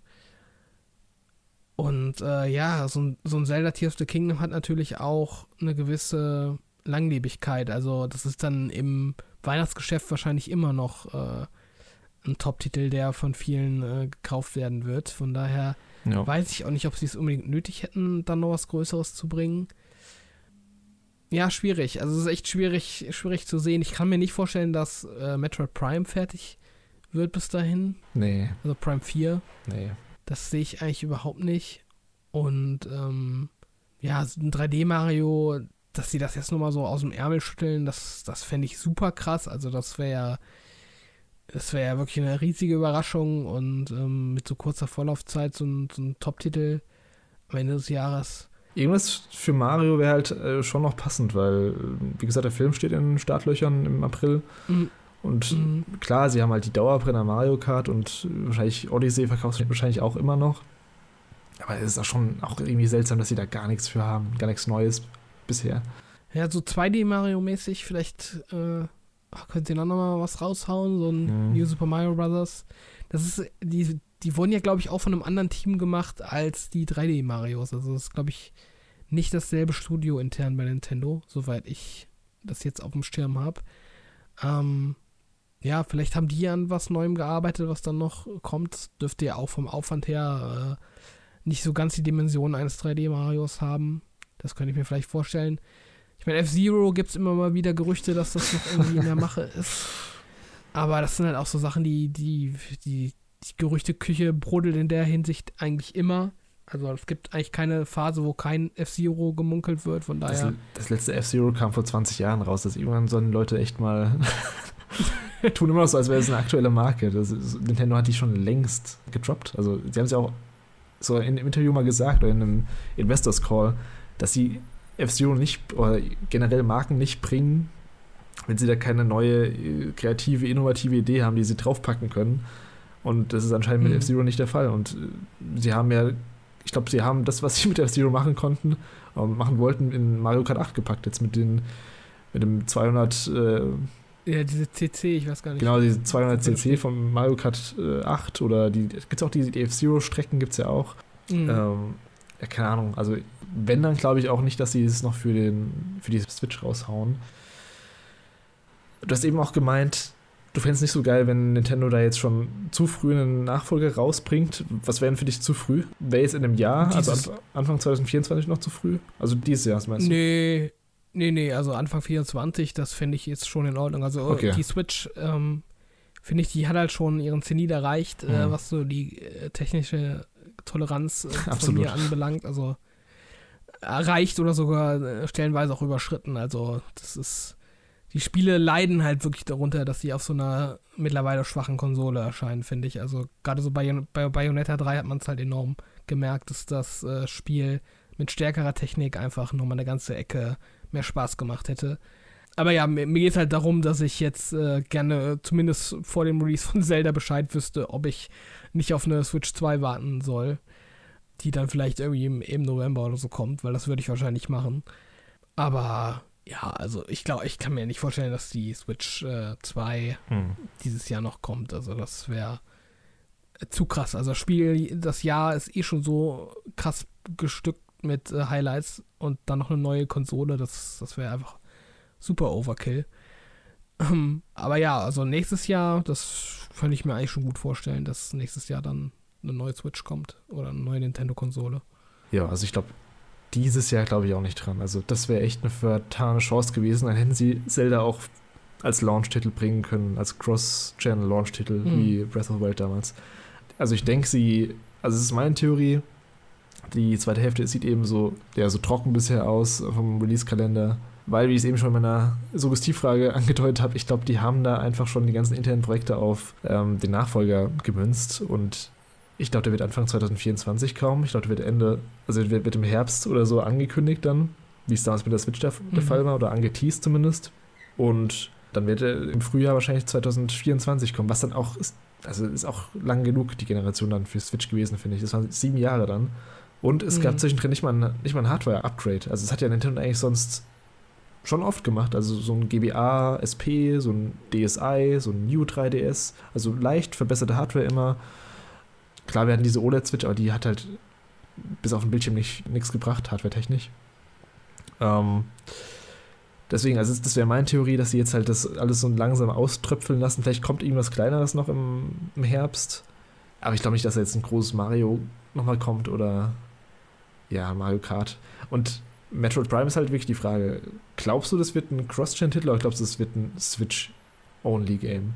Und äh, ja, so ein, so ein Zelda Tears of the Kingdom hat natürlich auch eine gewisse Langlebigkeit. Also das ist dann im Weihnachtsgeschäft wahrscheinlich immer noch äh, ein Top-Titel, der von vielen äh, gekauft werden wird. Von daher ja. weiß ich auch nicht, ob sie es unbedingt nötig hätten, dann noch was Größeres zu bringen. Ja, schwierig. Also es ist echt schwierig, schwierig zu sehen. Ich kann mir nicht vorstellen, dass äh, Metroid Prime fertig wird bis dahin. Nee. Also Prime 4. Nee. Das sehe ich eigentlich überhaupt nicht. Und ähm, ja, ein 3D-Mario, dass sie das jetzt nochmal so aus dem Ärmel schütteln, das, das fände ich super krass. Also das wäre ja, das wäre ja wirklich eine riesige Überraschung und ähm, mit so kurzer Vorlaufzeit so ein, so ein Top-Titel am Ende des Jahres. Irgendwas für Mario wäre halt äh, schon noch passend, weil, wie gesagt, der Film steht in den Startlöchern im April. Mhm. Und mhm. klar, sie haben halt die Dauerbrenner Mario Kart und wahrscheinlich Odyssey verkauft sich wahrscheinlich auch immer noch. Aber es ist auch schon auch irgendwie seltsam, dass sie da gar nichts für haben, gar nichts Neues bisher. Ja, so 2D-Mario-mäßig, vielleicht äh, könnt ihr noch mal was raushauen, so ein mhm. New Super Mario Bros. Das ist, die, die wurden ja, glaube ich, auch von einem anderen Team gemacht als die 3D-Marios. Also das ist, glaube ich, nicht dasselbe Studio intern bei Nintendo, soweit ich das jetzt auf dem Schirm habe. Ähm, ja, vielleicht haben die an was Neuem gearbeitet, was dann noch kommt. Dürfte ja auch vom Aufwand her äh, nicht so ganz die Dimension eines 3D-Marios haben. Das könnte ich mir vielleicht vorstellen. Ich meine, F-Zero gibt es immer mal wieder Gerüchte, dass das noch irgendwie in der Mache ist. Aber das sind halt auch so Sachen, die, die, die, die Gerüchteküche brodelt in der Hinsicht eigentlich immer. Also es gibt eigentlich keine Phase, wo kein F-Zero gemunkelt wird, von daher. Das, das letzte F-Zero kam vor 20 Jahren raus, dass irgendwann sollen Leute echt mal tun immer noch so, als wäre es eine aktuelle Marke. Das, Nintendo hat die schon längst gedroppt. Also sie haben es ja auch so in einem Interview mal gesagt oder in einem Investors Call, dass sie F-Zero nicht oder generell Marken nicht bringen, wenn sie da keine neue, kreative, innovative Idee haben, die sie draufpacken können. Und das ist anscheinend mit mhm. F-Zero nicht der Fall. Und äh, sie haben ja, ich glaube, sie haben das, was sie mit F-Zero machen konnten, ähm, machen wollten, in Mario Kart 8 gepackt. Jetzt mit, den, mit dem 200. Äh, ja, diese CC, ich weiß gar nicht. Genau, diese 200 CC von Mario Kart äh, 8 oder die, gibt es auch die, die F-Zero-Strecken, gibt es ja auch. Mhm. Ähm, ja, keine Ahnung. Also, wenn, dann glaube ich auch nicht, dass sie es noch für, den, für die Switch raushauen. Du hast eben auch gemeint, du fändest es nicht so geil, wenn Nintendo da jetzt schon zu früh einen Nachfolger rausbringt. Was wäre denn für dich zu früh? Wäre jetzt in einem Jahr, also dieses also Anfang 2024 noch zu früh? Also dieses Jahr, meinst du? Nee, Nee, nee, also Anfang 24, das finde ich jetzt schon in Ordnung. Also okay. die Switch, ähm, finde ich, die hat halt schon ihren Zenit erreicht, äh, mhm. äh, was so die äh, technische Toleranz äh, von mir anbelangt. Also erreicht oder sogar äh, stellenweise auch überschritten. Also das ist, die Spiele leiden halt wirklich darunter, dass sie auf so einer mittlerweile schwachen Konsole erscheinen, finde ich. Also gerade so bei, bei Bayonetta 3 hat man es halt enorm gemerkt, dass das äh, Spiel mit stärkerer Technik einfach nochmal eine ganze Ecke mehr Spaß gemacht hätte. Aber ja, mir, mir geht es halt darum, dass ich jetzt äh, gerne zumindest vor dem Release von Zelda Bescheid wüsste, ob ich nicht auf eine Switch 2 warten soll, die dann vielleicht irgendwie im, im November oder so kommt, weil das würde ich wahrscheinlich machen. Aber ja, also ich glaube, ich kann mir nicht vorstellen, dass die Switch äh, 2 hm. dieses Jahr noch kommt. Also das wäre zu krass. Also das Spiel, das Jahr ist eh schon so krass gestückt mit äh, Highlights und dann noch eine neue Konsole, das, das wäre einfach super Overkill. Ähm, aber ja, also nächstes Jahr, das könnte ich mir eigentlich schon gut vorstellen, dass nächstes Jahr dann eine neue Switch kommt oder eine neue Nintendo-Konsole. Ja, also ich glaube, dieses Jahr glaube ich auch nicht dran. Also das wäre echt eine vertane Chance gewesen. Dann hätten sie Zelda auch als Launch-Titel bringen können, als Cross-Channel-Launch-Titel, mhm. wie Breath of the Wild damals. Also ich denke, sie, also es ist meine Theorie, die zweite Hälfte sieht eben so, ja, so trocken bisher aus vom Release-Kalender. Weil, wie ich es eben schon in meiner Suggestivfrage angedeutet habe, ich glaube, die haben da einfach schon die ganzen internen Projekte auf ähm, den Nachfolger gemünzt und ich glaube, der wird Anfang 2024 kaum. Ich glaube, der wird Ende, also wird, wird im Herbst oder so angekündigt dann, wie es damals mit der Switch der, der mhm. Fall war oder angeteased zumindest. Und dann wird er im Frühjahr wahrscheinlich 2024 kommen, was dann auch ist, also ist auch lang genug die Generation dann für Switch gewesen, finde ich. Das waren sieben Jahre dann. Und es mhm. gab zwischendrin nicht mal ein, nicht mal ein Hardware-Upgrade. Also es hat ja Nintendo eigentlich sonst schon oft gemacht. Also so ein GBA SP, so ein DSi, so ein New 3DS. Also leicht verbesserte Hardware immer. Klar, wir hatten diese OLED-Switch, aber die hat halt bis auf den Bildschirm nichts gebracht, hardware-technisch. Ähm, deswegen, also das wäre meine Theorie, dass sie jetzt halt das alles so langsam auströpfeln lassen. Vielleicht kommt irgendwas Kleineres noch im, im Herbst. Aber ich glaube nicht, dass da jetzt ein großes Mario nochmal kommt oder ja, Mario Kart. Und Metroid Prime ist halt wirklich die Frage: Glaubst du, das wird ein Cross-Gen-Titel oder glaubst du, das wird ein Switch-Only-Game?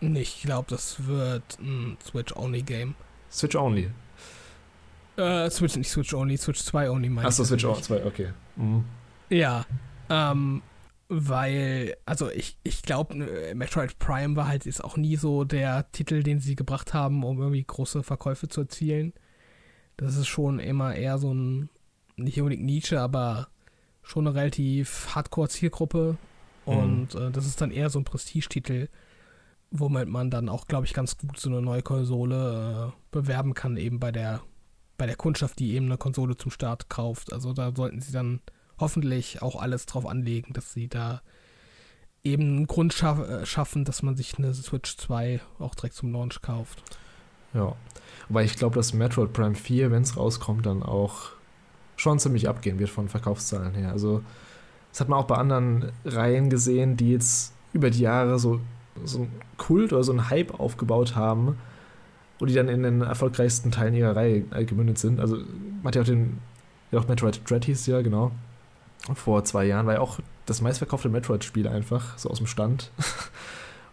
Ich glaube, das wird ein Switch-Only-Game. Switch-Only? Äh, Switch, nicht Switch-Only, Switch 2-Only meine Achso, Switch 2, okay. Mhm. Ja, ähm, weil, also ich, ich glaube, Metroid Prime war halt jetzt auch nie so der Titel, den sie gebracht haben, um irgendwie große Verkäufe zu erzielen. Das ist schon immer eher so ein, nicht unbedingt Nische, aber schon eine relativ Hardcore-Zielgruppe. Mhm. Und äh, das ist dann eher so ein Prestigetitel, womit man dann auch, glaube ich, ganz gut so eine neue Konsole äh, bewerben kann, eben bei der, bei der Kundschaft, die eben eine Konsole zum Start kauft. Also da sollten sie dann hoffentlich auch alles drauf anlegen, dass sie da eben einen Grund schaff, äh, schaffen, dass man sich eine Switch 2 auch direkt zum Launch kauft. Ja, weil ich glaube, dass Metroid Prime 4, wenn es rauskommt, dann auch schon ziemlich abgehen wird von Verkaufszahlen her. Also das hat man auch bei anderen Reihen gesehen, die jetzt über die Jahre so, so einen Kult oder so einen Hype aufgebaut haben und die dann in den erfolgreichsten Teilen ihrer Reihe äh, gemündet sind. Also man hat ja auch den, ja auch Metroid Dread hieß ja, genau vor zwei Jahren, war ja auch das meistverkaufte Metroid-Spiel einfach, so aus dem Stand.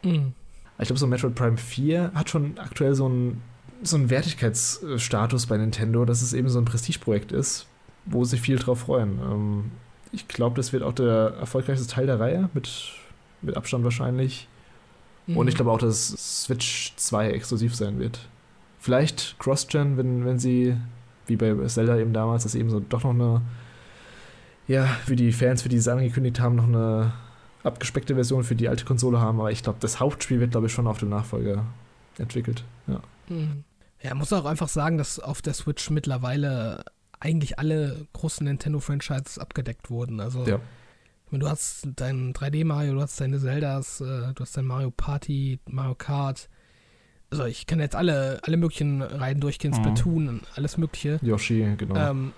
Mhm. Ich glaube, so Metroid Prime 4 hat schon aktuell so einen, so einen Wertigkeitsstatus bei Nintendo, dass es eben so ein Prestigeprojekt ist, wo sich viel drauf freuen. Ähm, ich glaube, das wird auch der erfolgreichste Teil der Reihe, mit, mit Abstand wahrscheinlich. Mhm. Und ich glaube auch, dass Switch 2 exklusiv sein wird. Vielleicht Cross-Gen, wenn, wenn sie, wie bei Zelda eben damals, dass eben so doch noch eine ja, für die Fans, für die es angekündigt haben, noch eine abgespeckte Version für die alte Konsole haben. Aber ich glaube, das Hauptspiel wird, glaube ich, schon auf dem Nachfolger entwickelt. Ja. Mhm. Ja, muss auch einfach sagen, dass auf der Switch mittlerweile eigentlich alle großen Nintendo-Franchises abgedeckt wurden. Also, ja. du hast dein 3D-Mario, du hast deine Zeldas, äh, du hast dein Mario Party, Mario Kart. Also, ich kann jetzt alle, alle möglichen Reihen durchgehen, mhm. Splatoon, alles Mögliche. Yoshi, genau. Ähm,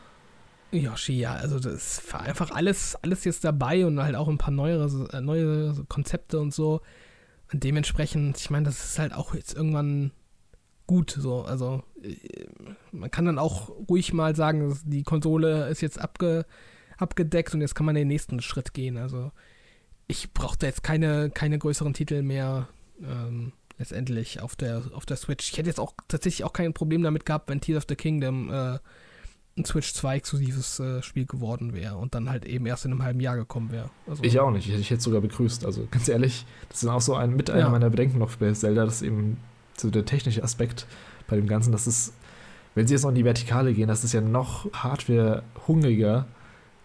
Yoshi, ja, also das war einfach alles, alles jetzt dabei und halt auch ein paar neuere, äh, neue Konzepte und so. Und dementsprechend, ich meine, das ist halt auch jetzt irgendwann gut so. Also äh, man kann dann auch ruhig mal sagen, die Konsole ist jetzt abge, abgedeckt und jetzt kann man den nächsten Schritt gehen. Also ich brauchte jetzt keine, keine größeren Titel mehr. Ähm, letztendlich auf der, auf der Switch. Ich hätte jetzt auch tatsächlich auch kein Problem damit gehabt, wenn Tears of the Kingdom äh, ein Switch 2 exklusives äh, Spiel geworden wäre und dann halt eben erst in einem halben Jahr gekommen wäre. Also, ich auch nicht. Ich, ich hätte es sogar begrüßt. Also ganz ehrlich, das ist auch so ein mit einer ja. meiner Bedenken noch bei Zelda, dass eben so der technische Aspekt bei dem Ganzen, dass es, wenn sie jetzt noch in die Vertikale gehen, das ist ja noch hardware-hungriger,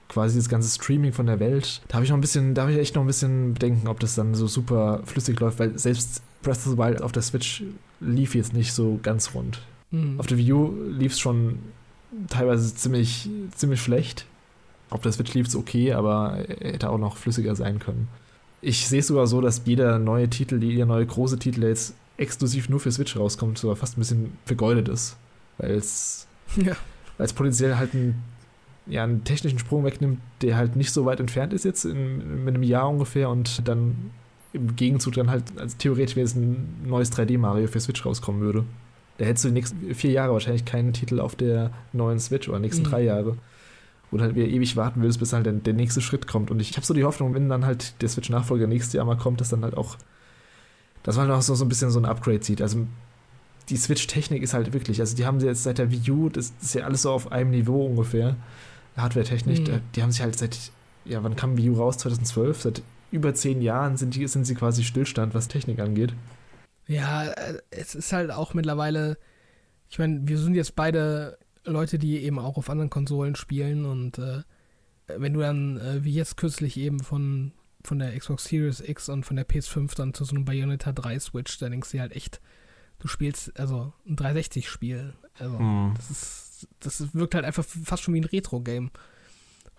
quasi das ganze Streaming von der Welt. Da habe ich noch ein bisschen, da habe ich echt noch ein bisschen Bedenken, ob das dann so super flüssig läuft, weil selbst Breath of the Wild auf der Switch lief jetzt nicht so ganz rund. Mhm. Auf der Wii U lief es schon teilweise ziemlich, ziemlich schlecht. Auf der Switch lief es okay, aber er hätte auch noch flüssiger sein können. Ich sehe es sogar so, dass jeder neue Titel, jeder neue große Titel, jetzt exklusiv nur für Switch rauskommt, sogar fast ein bisschen vergeudet ist. Weil es ja. potenziell halt einen, ja, einen technischen Sprung wegnimmt, der halt nicht so weit entfernt ist jetzt, in, mit einem Jahr ungefähr und dann im Gegenzug dann halt als theoretisch wäre es ein neues 3D-Mario für Switch rauskommen würde. Da hättest du die nächsten vier Jahre wahrscheinlich keinen Titel auf der neuen Switch oder nächsten mhm. drei Jahre. Du halt wieder ewig warten würdest, bis halt der, der nächste Schritt kommt. Und ich, ich habe so die Hoffnung, wenn dann halt der Switch-Nachfolger nächstes Jahr mal kommt, dass dann halt auch, dass man auch so, so ein bisschen so ein Upgrade sieht. Also die Switch-Technik ist halt wirklich, also die haben sie jetzt seit der Wii U, das, das ist ja alles so auf einem Niveau ungefähr, Hardware-Technik, mhm. die haben sich halt seit, ja, wann kam Wii U raus? 2012? Seit über zehn Jahren sind, die, sind sie quasi Stillstand, was Technik angeht. Ja, äh, es ist halt auch mittlerweile, ich meine, wir sind jetzt beide Leute, die eben auch auf anderen Konsolen spielen und äh, wenn du dann, äh, wie jetzt kürzlich eben von, von der Xbox Series X und von der PS5 dann zu so einem Bayonetta 3 Switch, da denkst du halt echt, du spielst also ein 360-Spiel. Also, mhm. das ist, das wirkt halt einfach fast schon wie ein Retro-Game.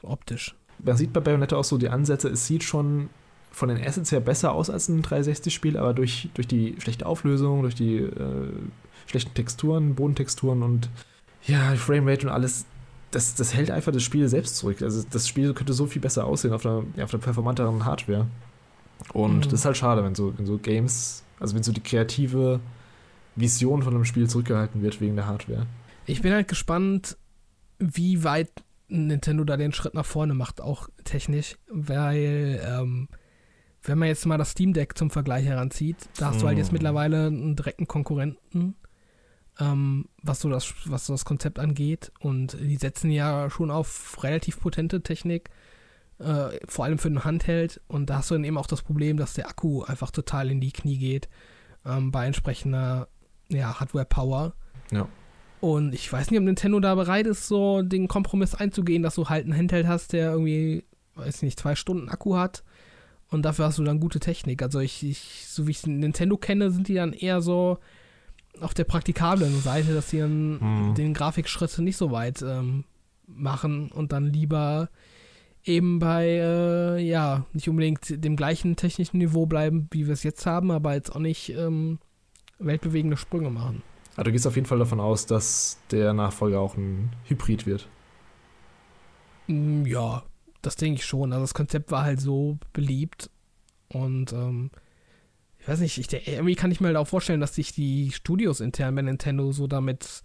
Optisch. man sieht bei Bayonetta auch so die Ansätze, es sieht schon von den Assets her besser aus als ein 360-Spiel, aber durch, durch die schlechte Auflösung, durch die äh, schlechten Texturen, Bodentexturen und ja, Framerate und alles, das, das hält einfach das Spiel selbst zurück. Also das Spiel könnte so viel besser aussehen auf einer, ja, auf einer performanteren Hardware. Und mhm. das ist halt schade, wenn so, wenn so Games, also wenn so die kreative Vision von einem Spiel zurückgehalten wird wegen der Hardware. Ich bin halt gespannt, wie weit Nintendo da den Schritt nach vorne macht, auch technisch, weil ähm, wenn man jetzt mal das Steam Deck zum Vergleich heranzieht, da hast du halt jetzt mhm. mittlerweile einen direkten Konkurrenten, ähm, was, so das, was so das Konzept angeht. Und die setzen ja schon auf relativ potente Technik, äh, vor allem für den Handheld. Und da hast du dann eben auch das Problem, dass der Akku einfach total in die Knie geht ähm, bei entsprechender ja, Hardware-Power. Ja. Und ich weiß nicht, ob Nintendo da bereit ist, so den Kompromiss einzugehen, dass du halt einen Handheld hast, der irgendwie, weiß nicht, zwei Stunden Akku hat und dafür hast du dann gute Technik. Also ich, ich so wie ich Nintendo kenne, sind die dann eher so auf der praktikablen Seite, dass sie dann mhm. den Grafikschritt nicht so weit ähm, machen und dann lieber eben bei, äh, ja, nicht unbedingt dem gleichen technischen Niveau bleiben, wie wir es jetzt haben, aber jetzt auch nicht ähm, weltbewegende Sprünge machen. Also du gehst auf jeden Fall davon aus, dass der Nachfolger auch ein Hybrid wird. Mm, ja, das denke ich schon. Also das Konzept war halt so beliebt und ähm, ich weiß nicht, ich, irgendwie kann ich mir halt auch vorstellen, dass sich die Studios intern bei Nintendo so damit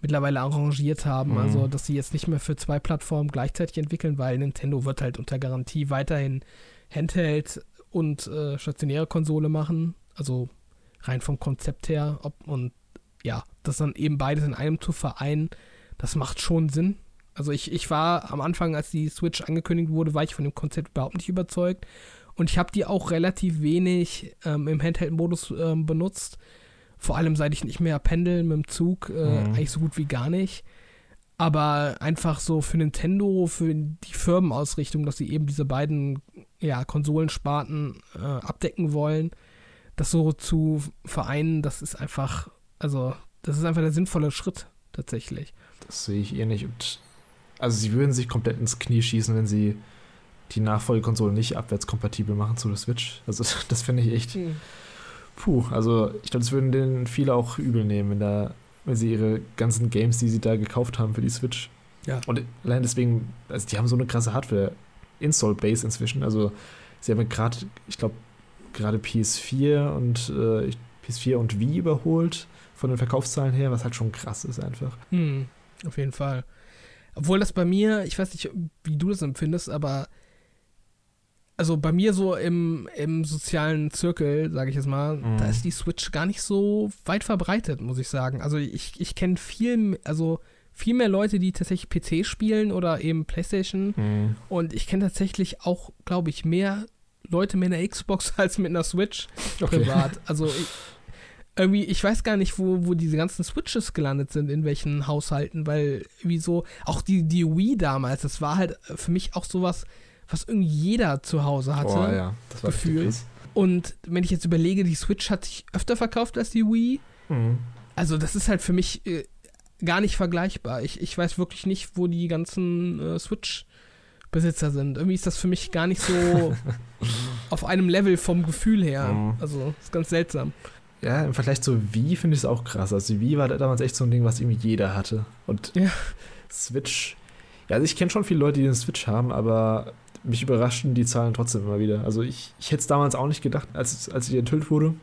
mittlerweile arrangiert haben. Mhm. Also, dass sie jetzt nicht mehr für zwei Plattformen gleichzeitig entwickeln, weil Nintendo wird halt unter Garantie weiterhin Handheld und äh, stationäre Konsole machen. Also rein vom Konzept her. Ob, und ja, das dann eben beides in einem zu vereinen, das macht schon Sinn. Also ich, ich war am Anfang, als die Switch angekündigt wurde, war ich von dem Konzept überhaupt nicht überzeugt. Und ich habe die auch relativ wenig ähm, im Handheld-Modus ähm, benutzt. Vor allem seit ich nicht mehr pendel mit dem Zug, äh, mhm. eigentlich so gut wie gar nicht. Aber einfach so für Nintendo, für die Firmenausrichtung, dass sie eben diese beiden ja, Konsolensparten äh, abdecken wollen, das so zu vereinen, das ist einfach, also, das ist einfach der sinnvolle Schritt tatsächlich. Das sehe ich eh nicht. Und also sie würden sich komplett ins Knie schießen, wenn sie die Nachfolgekonsole nicht abwärtskompatibel machen zu der Switch. Also das finde ich echt. Hm. Puh, also ich glaube, das würden denen viele auch übel nehmen, wenn, da, wenn sie ihre ganzen Games, die sie da gekauft haben für die Switch. Ja. Und allein deswegen, also die haben so eine krasse Hardware-Install-Base inzwischen. Also sie haben gerade, ich glaube, gerade PS4 und äh, PS4 und Wii überholt von den Verkaufszahlen her, was halt schon krass ist einfach. Hm, auf jeden Fall. Obwohl das bei mir, ich weiß nicht, wie du das empfindest, aber also bei mir so im, im sozialen Zirkel, sage ich jetzt mal, mhm. da ist die Switch gar nicht so weit verbreitet, muss ich sagen. Also ich, ich kenne viel, also viel mehr Leute, die tatsächlich PC spielen oder eben PlayStation. Mhm. Und ich kenne tatsächlich auch, glaube ich, mehr Leute mit einer Xbox als mit einer Switch okay. privat. Also ich, irgendwie, ich weiß gar nicht, wo, wo diese ganzen Switches gelandet sind, in welchen Haushalten, weil wieso, auch die, die Wii damals, das war halt für mich auch sowas, was irgendwie jeder zu Hause hatte. Oh, ja. das war gefühlt. Und wenn ich jetzt überlege, die Switch hat sich öfter verkauft als die Wii. Mhm. Also, das ist halt für mich äh, gar nicht vergleichbar. Ich, ich weiß wirklich nicht, wo die ganzen äh, Switch-Besitzer sind. Irgendwie ist das für mich gar nicht so auf einem Level vom Gefühl her. Mhm. Also, ist ganz seltsam ja, im Vergleich zu Wii finde ich es auch krass. Also die Wii war damals echt so ein Ding, was irgendwie jeder hatte. Und ja. Switch, ja, also ich kenne schon viele Leute, die einen Switch haben, aber mich überraschten die Zahlen trotzdem immer wieder. Also ich, ich hätte es damals auch nicht gedacht, als, als sie enthüllt wurde.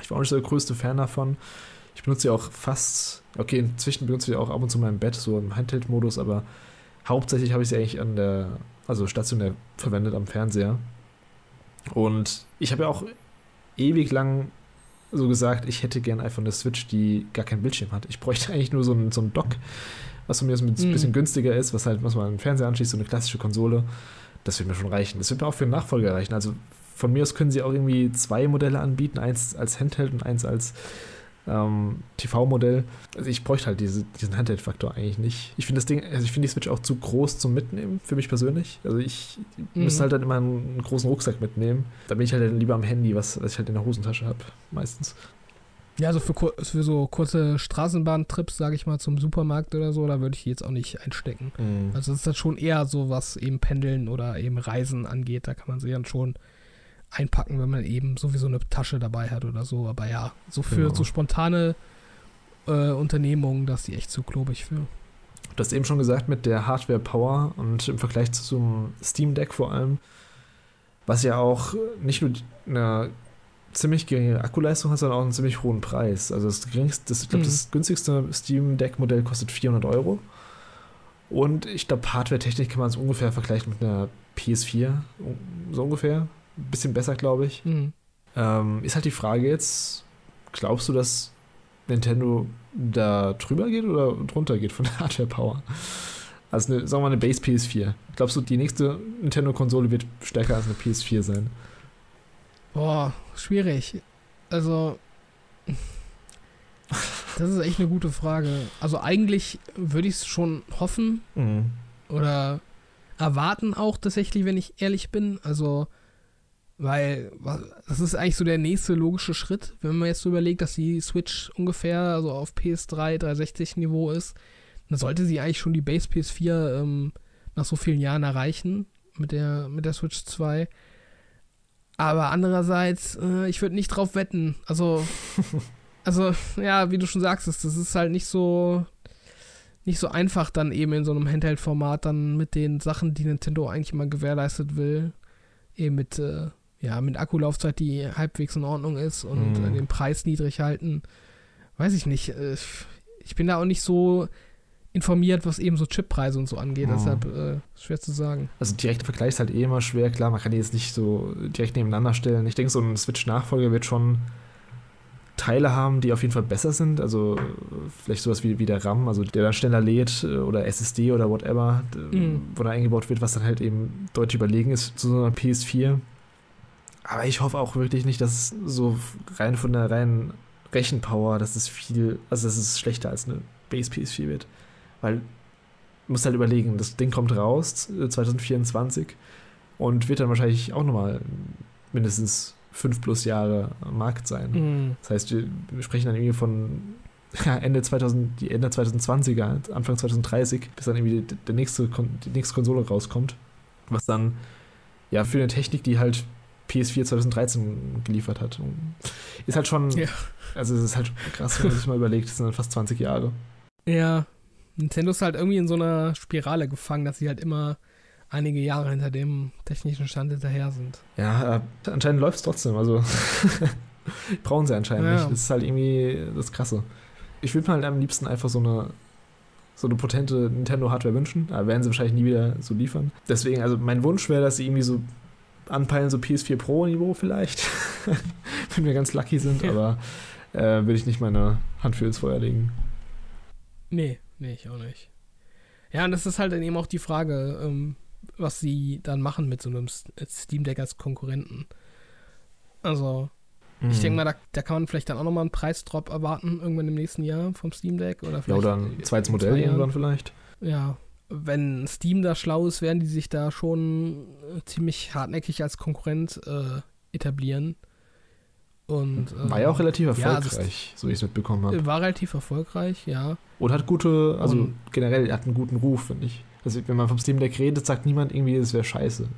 Ich war auch nicht so der größte Fan davon. Ich benutze sie auch fast, okay, inzwischen benutze ich sie auch ab und zu mal im Bett, so im Handheld-Modus, aber hauptsächlich habe ich sie eigentlich an der, also stationär verwendet am Fernseher. Und ich habe ja auch ewig lang so gesagt, ich hätte gern einfach eine Switch, die gar kein Bildschirm hat. Ich bräuchte eigentlich nur so ein, so ein Dock, was von mir ein mhm. bisschen günstiger ist, was halt, was man an den Fernseher anschließt, so eine klassische Konsole. Das wird mir schon reichen. Das wird mir auch für den Nachfolger reichen. Also von mir aus können sie auch irgendwie zwei Modelle anbieten, eins als Handheld und eins als ähm, TV-Modell. Also ich bräuchte halt diese, diesen Handheld-Faktor eigentlich nicht. Ich finde das Ding, also ich finde die Switch auch zu groß zum Mitnehmen, für mich persönlich. Also ich mhm. müsste halt dann immer einen, einen, großen Rucksack mitnehmen. Da bin ich halt lieber am Handy, was, was ich halt in der Hosentasche habe, meistens. Ja, also für, für so kurze Straßenbahntrips, sage ich mal, zum Supermarkt oder so, da würde ich jetzt auch nicht einstecken. Mhm. Also das ist dann schon eher so, was eben Pendeln oder eben Reisen angeht. Da kann man sie dann schon einpacken, wenn man eben sowieso eine Tasche dabei hat oder so. Aber ja, so für genau. so spontane äh, Unternehmungen, da ist die echt zu klobig für. Du hast eben schon gesagt, mit der Hardware Power und im Vergleich zum Steam Deck vor allem, was ja auch nicht nur eine ziemlich geringe Akkuleistung hat, sondern auch einen ziemlich hohen Preis. Also das geringste, das, ich glaube, mhm. das günstigste Steam Deck Modell kostet 400 Euro. Und ich glaube, Hardware-Technik kann man es ungefähr vergleichen mit einer PS4, so ungefähr. Ein bisschen besser, glaube ich. Mhm. Ähm, ist halt die Frage jetzt, glaubst du, dass Nintendo da drüber geht oder drunter geht von der Hardware Power? Also eine, sagen wir mal eine Base PS4. Glaubst du, die nächste Nintendo-Konsole wird stärker als eine PS4 sein? Boah, schwierig. Also, das ist echt eine gute Frage. Also eigentlich würde ich es schon hoffen mhm. oder erwarten auch tatsächlich, wenn ich ehrlich bin. Also, weil das ist eigentlich so der nächste logische Schritt, wenn man jetzt so überlegt, dass die Switch ungefähr also auf PS3 360 Niveau ist, dann sollte sie eigentlich schon die Base PS4 ähm, nach so vielen Jahren erreichen mit der, mit der Switch 2. Aber andererseits, äh, ich würde nicht drauf wetten. Also, also, ja, wie du schon sagst, das ist halt nicht so, nicht so einfach dann eben in so einem Handheld-Format dann mit den Sachen, die Nintendo eigentlich mal gewährleistet will, eben mit, äh, ja, mit Akkulaufzeit, die halbwegs in Ordnung ist und mm. den Preis niedrig halten. Weiß ich nicht. Äh, ich bin da auch nicht so informiert, was eben so Chippreise und so angeht. Oh. Deshalb äh, schwer zu sagen. Also direkter Vergleich ist halt eh immer schwer. Klar, man kann die jetzt nicht so direkt nebeneinander stellen. Ich denke, so ein Switch-Nachfolger wird schon Teile haben, die auf jeden Fall besser sind. Also vielleicht sowas wie, wie der RAM, also der dann schneller lädt äh, oder SSD oder whatever, mhm. wo da eingebaut wird, was dann halt eben deutlich überlegen ist zu so einer PS4. Aber ich hoffe auch wirklich nicht, dass so rein von der reinen Rechenpower, dass es viel, also dass es schlechter als eine Base PS4 wird. Weil, du musst halt überlegen, das Ding kommt raus 2024 äh, und wird dann wahrscheinlich auch nochmal mindestens fünf plus Jahre am Markt sein. Mhm. Das heißt, wir, wir, sprechen dann irgendwie von ja, Ende 2000, die Ende 2020er, Anfang 2030, bis dann irgendwie der nächste, die nächste Konsole rauskommt. Was dann ja für eine Technik, die halt PS4 2013 geliefert hat, ist halt schon, ja. also es ist halt krass, wenn man sich mal überlegt, das sind dann fast 20 Jahre. Ja, Nintendo ist halt irgendwie in so einer Spirale gefangen, dass sie halt immer einige Jahre hinter dem technischen Stand hinterher sind. Ja, äh, anscheinend läuft es trotzdem. Also brauchen sie anscheinend ja. nicht. Das ist halt irgendwie das Krasse. Ich würde mir halt am liebsten einfach so eine so eine potente Nintendo-Hardware wünschen, aber werden sie wahrscheinlich nie wieder so liefern. Deswegen, also mein Wunsch wäre, dass sie irgendwie so anpeilen, so PS4 Pro-Niveau vielleicht, wenn wir ganz lucky sind, ja. aber äh, würde ich nicht meine Hand für ins Feuer legen. Nee, Nee, ich auch nicht. Ja, und das ist halt dann eben auch die Frage, ähm, was sie dann machen mit so einem Steam Deck als Konkurrenten. Also, mhm. ich denke mal, da, da, kann man vielleicht dann auch nochmal einen Preisdrop erwarten, irgendwann im nächsten Jahr vom Steam Deck. Oder vielleicht ja, oder ein zweites Modell irgendwann vielleicht. Ja, wenn Steam da schlau ist, werden die sich da schon äh, ziemlich hartnäckig als Konkurrent äh, etablieren. Und, war ja auch relativ erfolgreich, ja, so wie ich es mitbekommen habe. War relativ erfolgreich, ja. Und hat gute, also und generell hat einen guten Ruf, finde ich. Also wenn man vom Steam Deck redet, sagt niemand irgendwie, es wäre scheiße.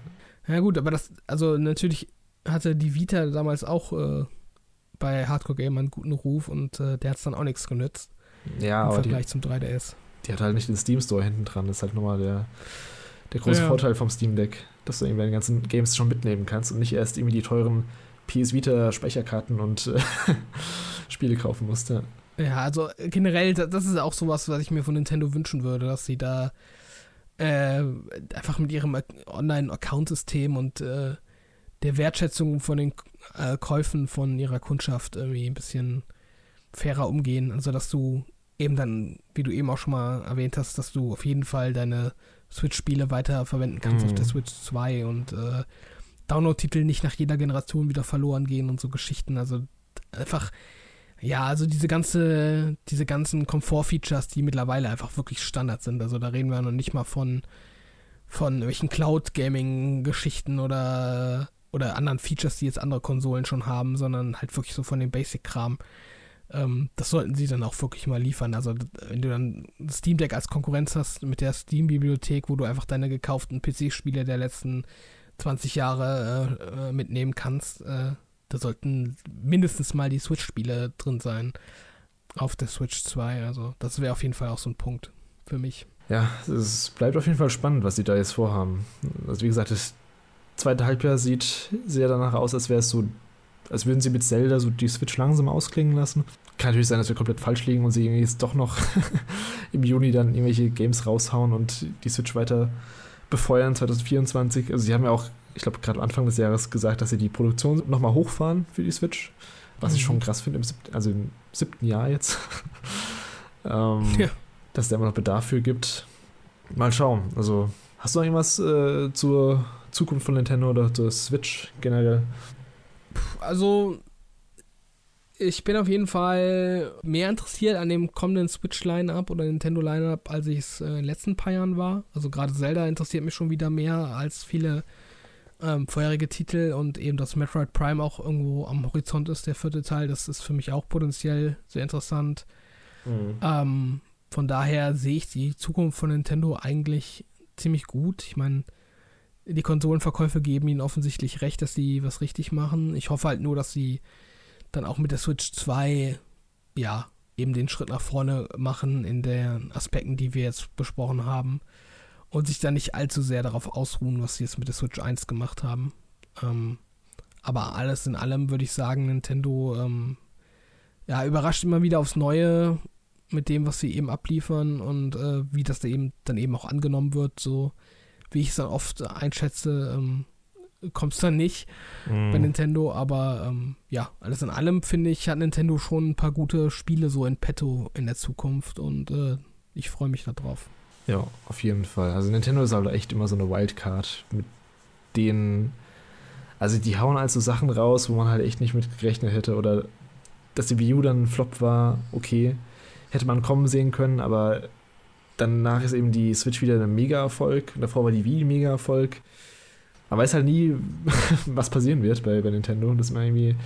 Ja gut, aber das, also natürlich hatte die Vita damals auch äh, bei Hardcore Gamer einen guten Ruf und äh, der hat es dann auch nichts genützt. Ja, Im Vergleich die, zum 3DS. Die hat halt nicht den Steam Store hinten dran. Das ist halt nochmal der, der große ja. Vorteil vom Steam Deck, dass du irgendwie deine ganzen Games schon mitnehmen kannst und nicht erst irgendwie die teuren PS Vita Speicherkarten und äh, Spiele kaufen musste. Ja, also generell, das ist auch sowas, was ich mir von Nintendo wünschen würde, dass sie da äh, einfach mit ihrem Online-Account-System und äh, der Wertschätzung von den äh, Käufen von ihrer Kundschaft irgendwie ein bisschen fairer umgehen. Also, dass du eben dann, wie du eben auch schon mal erwähnt hast, dass du auf jeden Fall deine Switch-Spiele weiter verwenden kannst mm. auf der Switch 2 und äh, Download-Titel nicht nach jeder Generation wieder verloren gehen und so Geschichten. Also einfach, ja, also diese ganze, diese ganzen Komfort-Features, die mittlerweile einfach wirklich Standard sind. Also da reden wir noch nicht mal von, von irgendwelchen Cloud-Gaming-Geschichten oder, oder anderen Features, die jetzt andere Konsolen schon haben, sondern halt wirklich so von dem Basic-Kram. ähm, das sollten sie dann auch wirklich mal liefern. Also wenn du dann Steam Deck als Konkurrenz hast mit der Steam-Bibliothek, wo du einfach deine gekauften PC-Spiele der letzten 20 Jahre äh, äh, mitnehmen kannst, äh, da sollten mindestens mal die Switch-Spiele drin sein auf der Switch 2. Also das wäre auf jeden Fall auch so ein Punkt für mich. Ja, es bleibt auf jeden Fall spannend, was sie da jetzt vorhaben. Also wie gesagt, das zweite Halbjahr sieht sehr danach aus, als wäre es so, als würden sie mit Zelda so die Switch langsam ausklingen lassen. Kann natürlich sein, dass wir komplett falsch liegen und sie jetzt doch noch im Juni dann irgendwelche Games raushauen und die Switch weiter befeuern 2024. Also sie haben ja auch, ich glaube, gerade Anfang des Jahres gesagt, dass sie die Produktion nochmal hochfahren für die Switch. Was mhm. ich schon krass finde, im siebten, also im siebten Jahr jetzt. ähm, ja. Dass es da immer noch Bedarf für gibt. Mal schauen. Also, hast du noch irgendwas äh, zur Zukunft von Nintendo oder zur Switch generell? Also, ich bin auf jeden Fall mehr interessiert an dem kommenden Switch-Line-Up oder Nintendo-Line-Up, als ich es äh, in den letzten paar Jahren war. Also gerade Zelda interessiert mich schon wieder mehr als viele ähm, vorherige Titel und eben, dass Metroid Prime auch irgendwo am Horizont ist, der vierte Teil. Das ist für mich auch potenziell sehr interessant. Mhm. Ähm, von daher sehe ich die Zukunft von Nintendo eigentlich ziemlich gut. Ich meine, die Konsolenverkäufe geben ihnen offensichtlich recht, dass sie was richtig machen. Ich hoffe halt nur, dass sie dann auch mit der Switch 2, ja, eben den Schritt nach vorne machen in den Aspekten, die wir jetzt besprochen haben. Und sich dann nicht allzu sehr darauf ausruhen, was sie jetzt mit der Switch 1 gemacht haben. Ähm, aber alles in allem würde ich sagen, Nintendo ähm, ja, überrascht immer wieder aufs Neue mit dem, was sie eben abliefern und äh, wie das da eben dann eben auch angenommen wird, so wie ich es dann oft einschätze. Ähm, kommt es dann nicht mm. bei Nintendo, aber ähm, ja, alles in allem finde ich, hat Nintendo schon ein paar gute Spiele so in petto in der Zukunft und äh, ich freue mich darauf. Ja, auf jeden Fall. Also Nintendo ist halt echt immer so eine Wildcard, mit denen, also die hauen also Sachen raus, wo man halt echt nicht mit gerechnet hätte oder dass die Wii U dann ein Flop war, okay, hätte man kommen sehen können, aber danach ist eben die Switch wieder ein Mega-Erfolg. Davor war die Wii Mega-Erfolg man weiß halt nie, was passieren wird bei, bei Nintendo. Das ist irgendwie,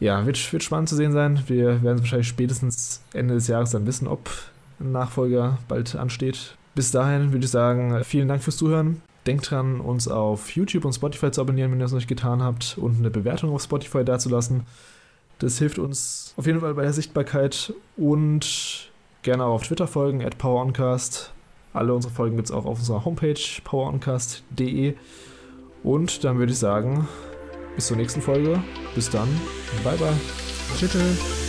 ja, wird, wird spannend zu sehen sein. Wir werden wahrscheinlich spätestens Ende des Jahres dann wissen, ob ein Nachfolger bald ansteht. Bis dahin würde ich sagen, vielen Dank fürs Zuhören. Denkt dran, uns auf YouTube und Spotify zu abonnieren, wenn ihr das noch nicht getan habt, und eine Bewertung auf Spotify dazulassen. Das hilft uns auf jeden Fall bei der Sichtbarkeit und gerne auch auf Twitter folgen, at PowerOncast. Alle unsere Folgen gibt es auch auf unserer Homepage poweroncast.de. Und dann würde ich sagen, bis zur nächsten Folge. Bis dann. Bye, bye. Tschüss.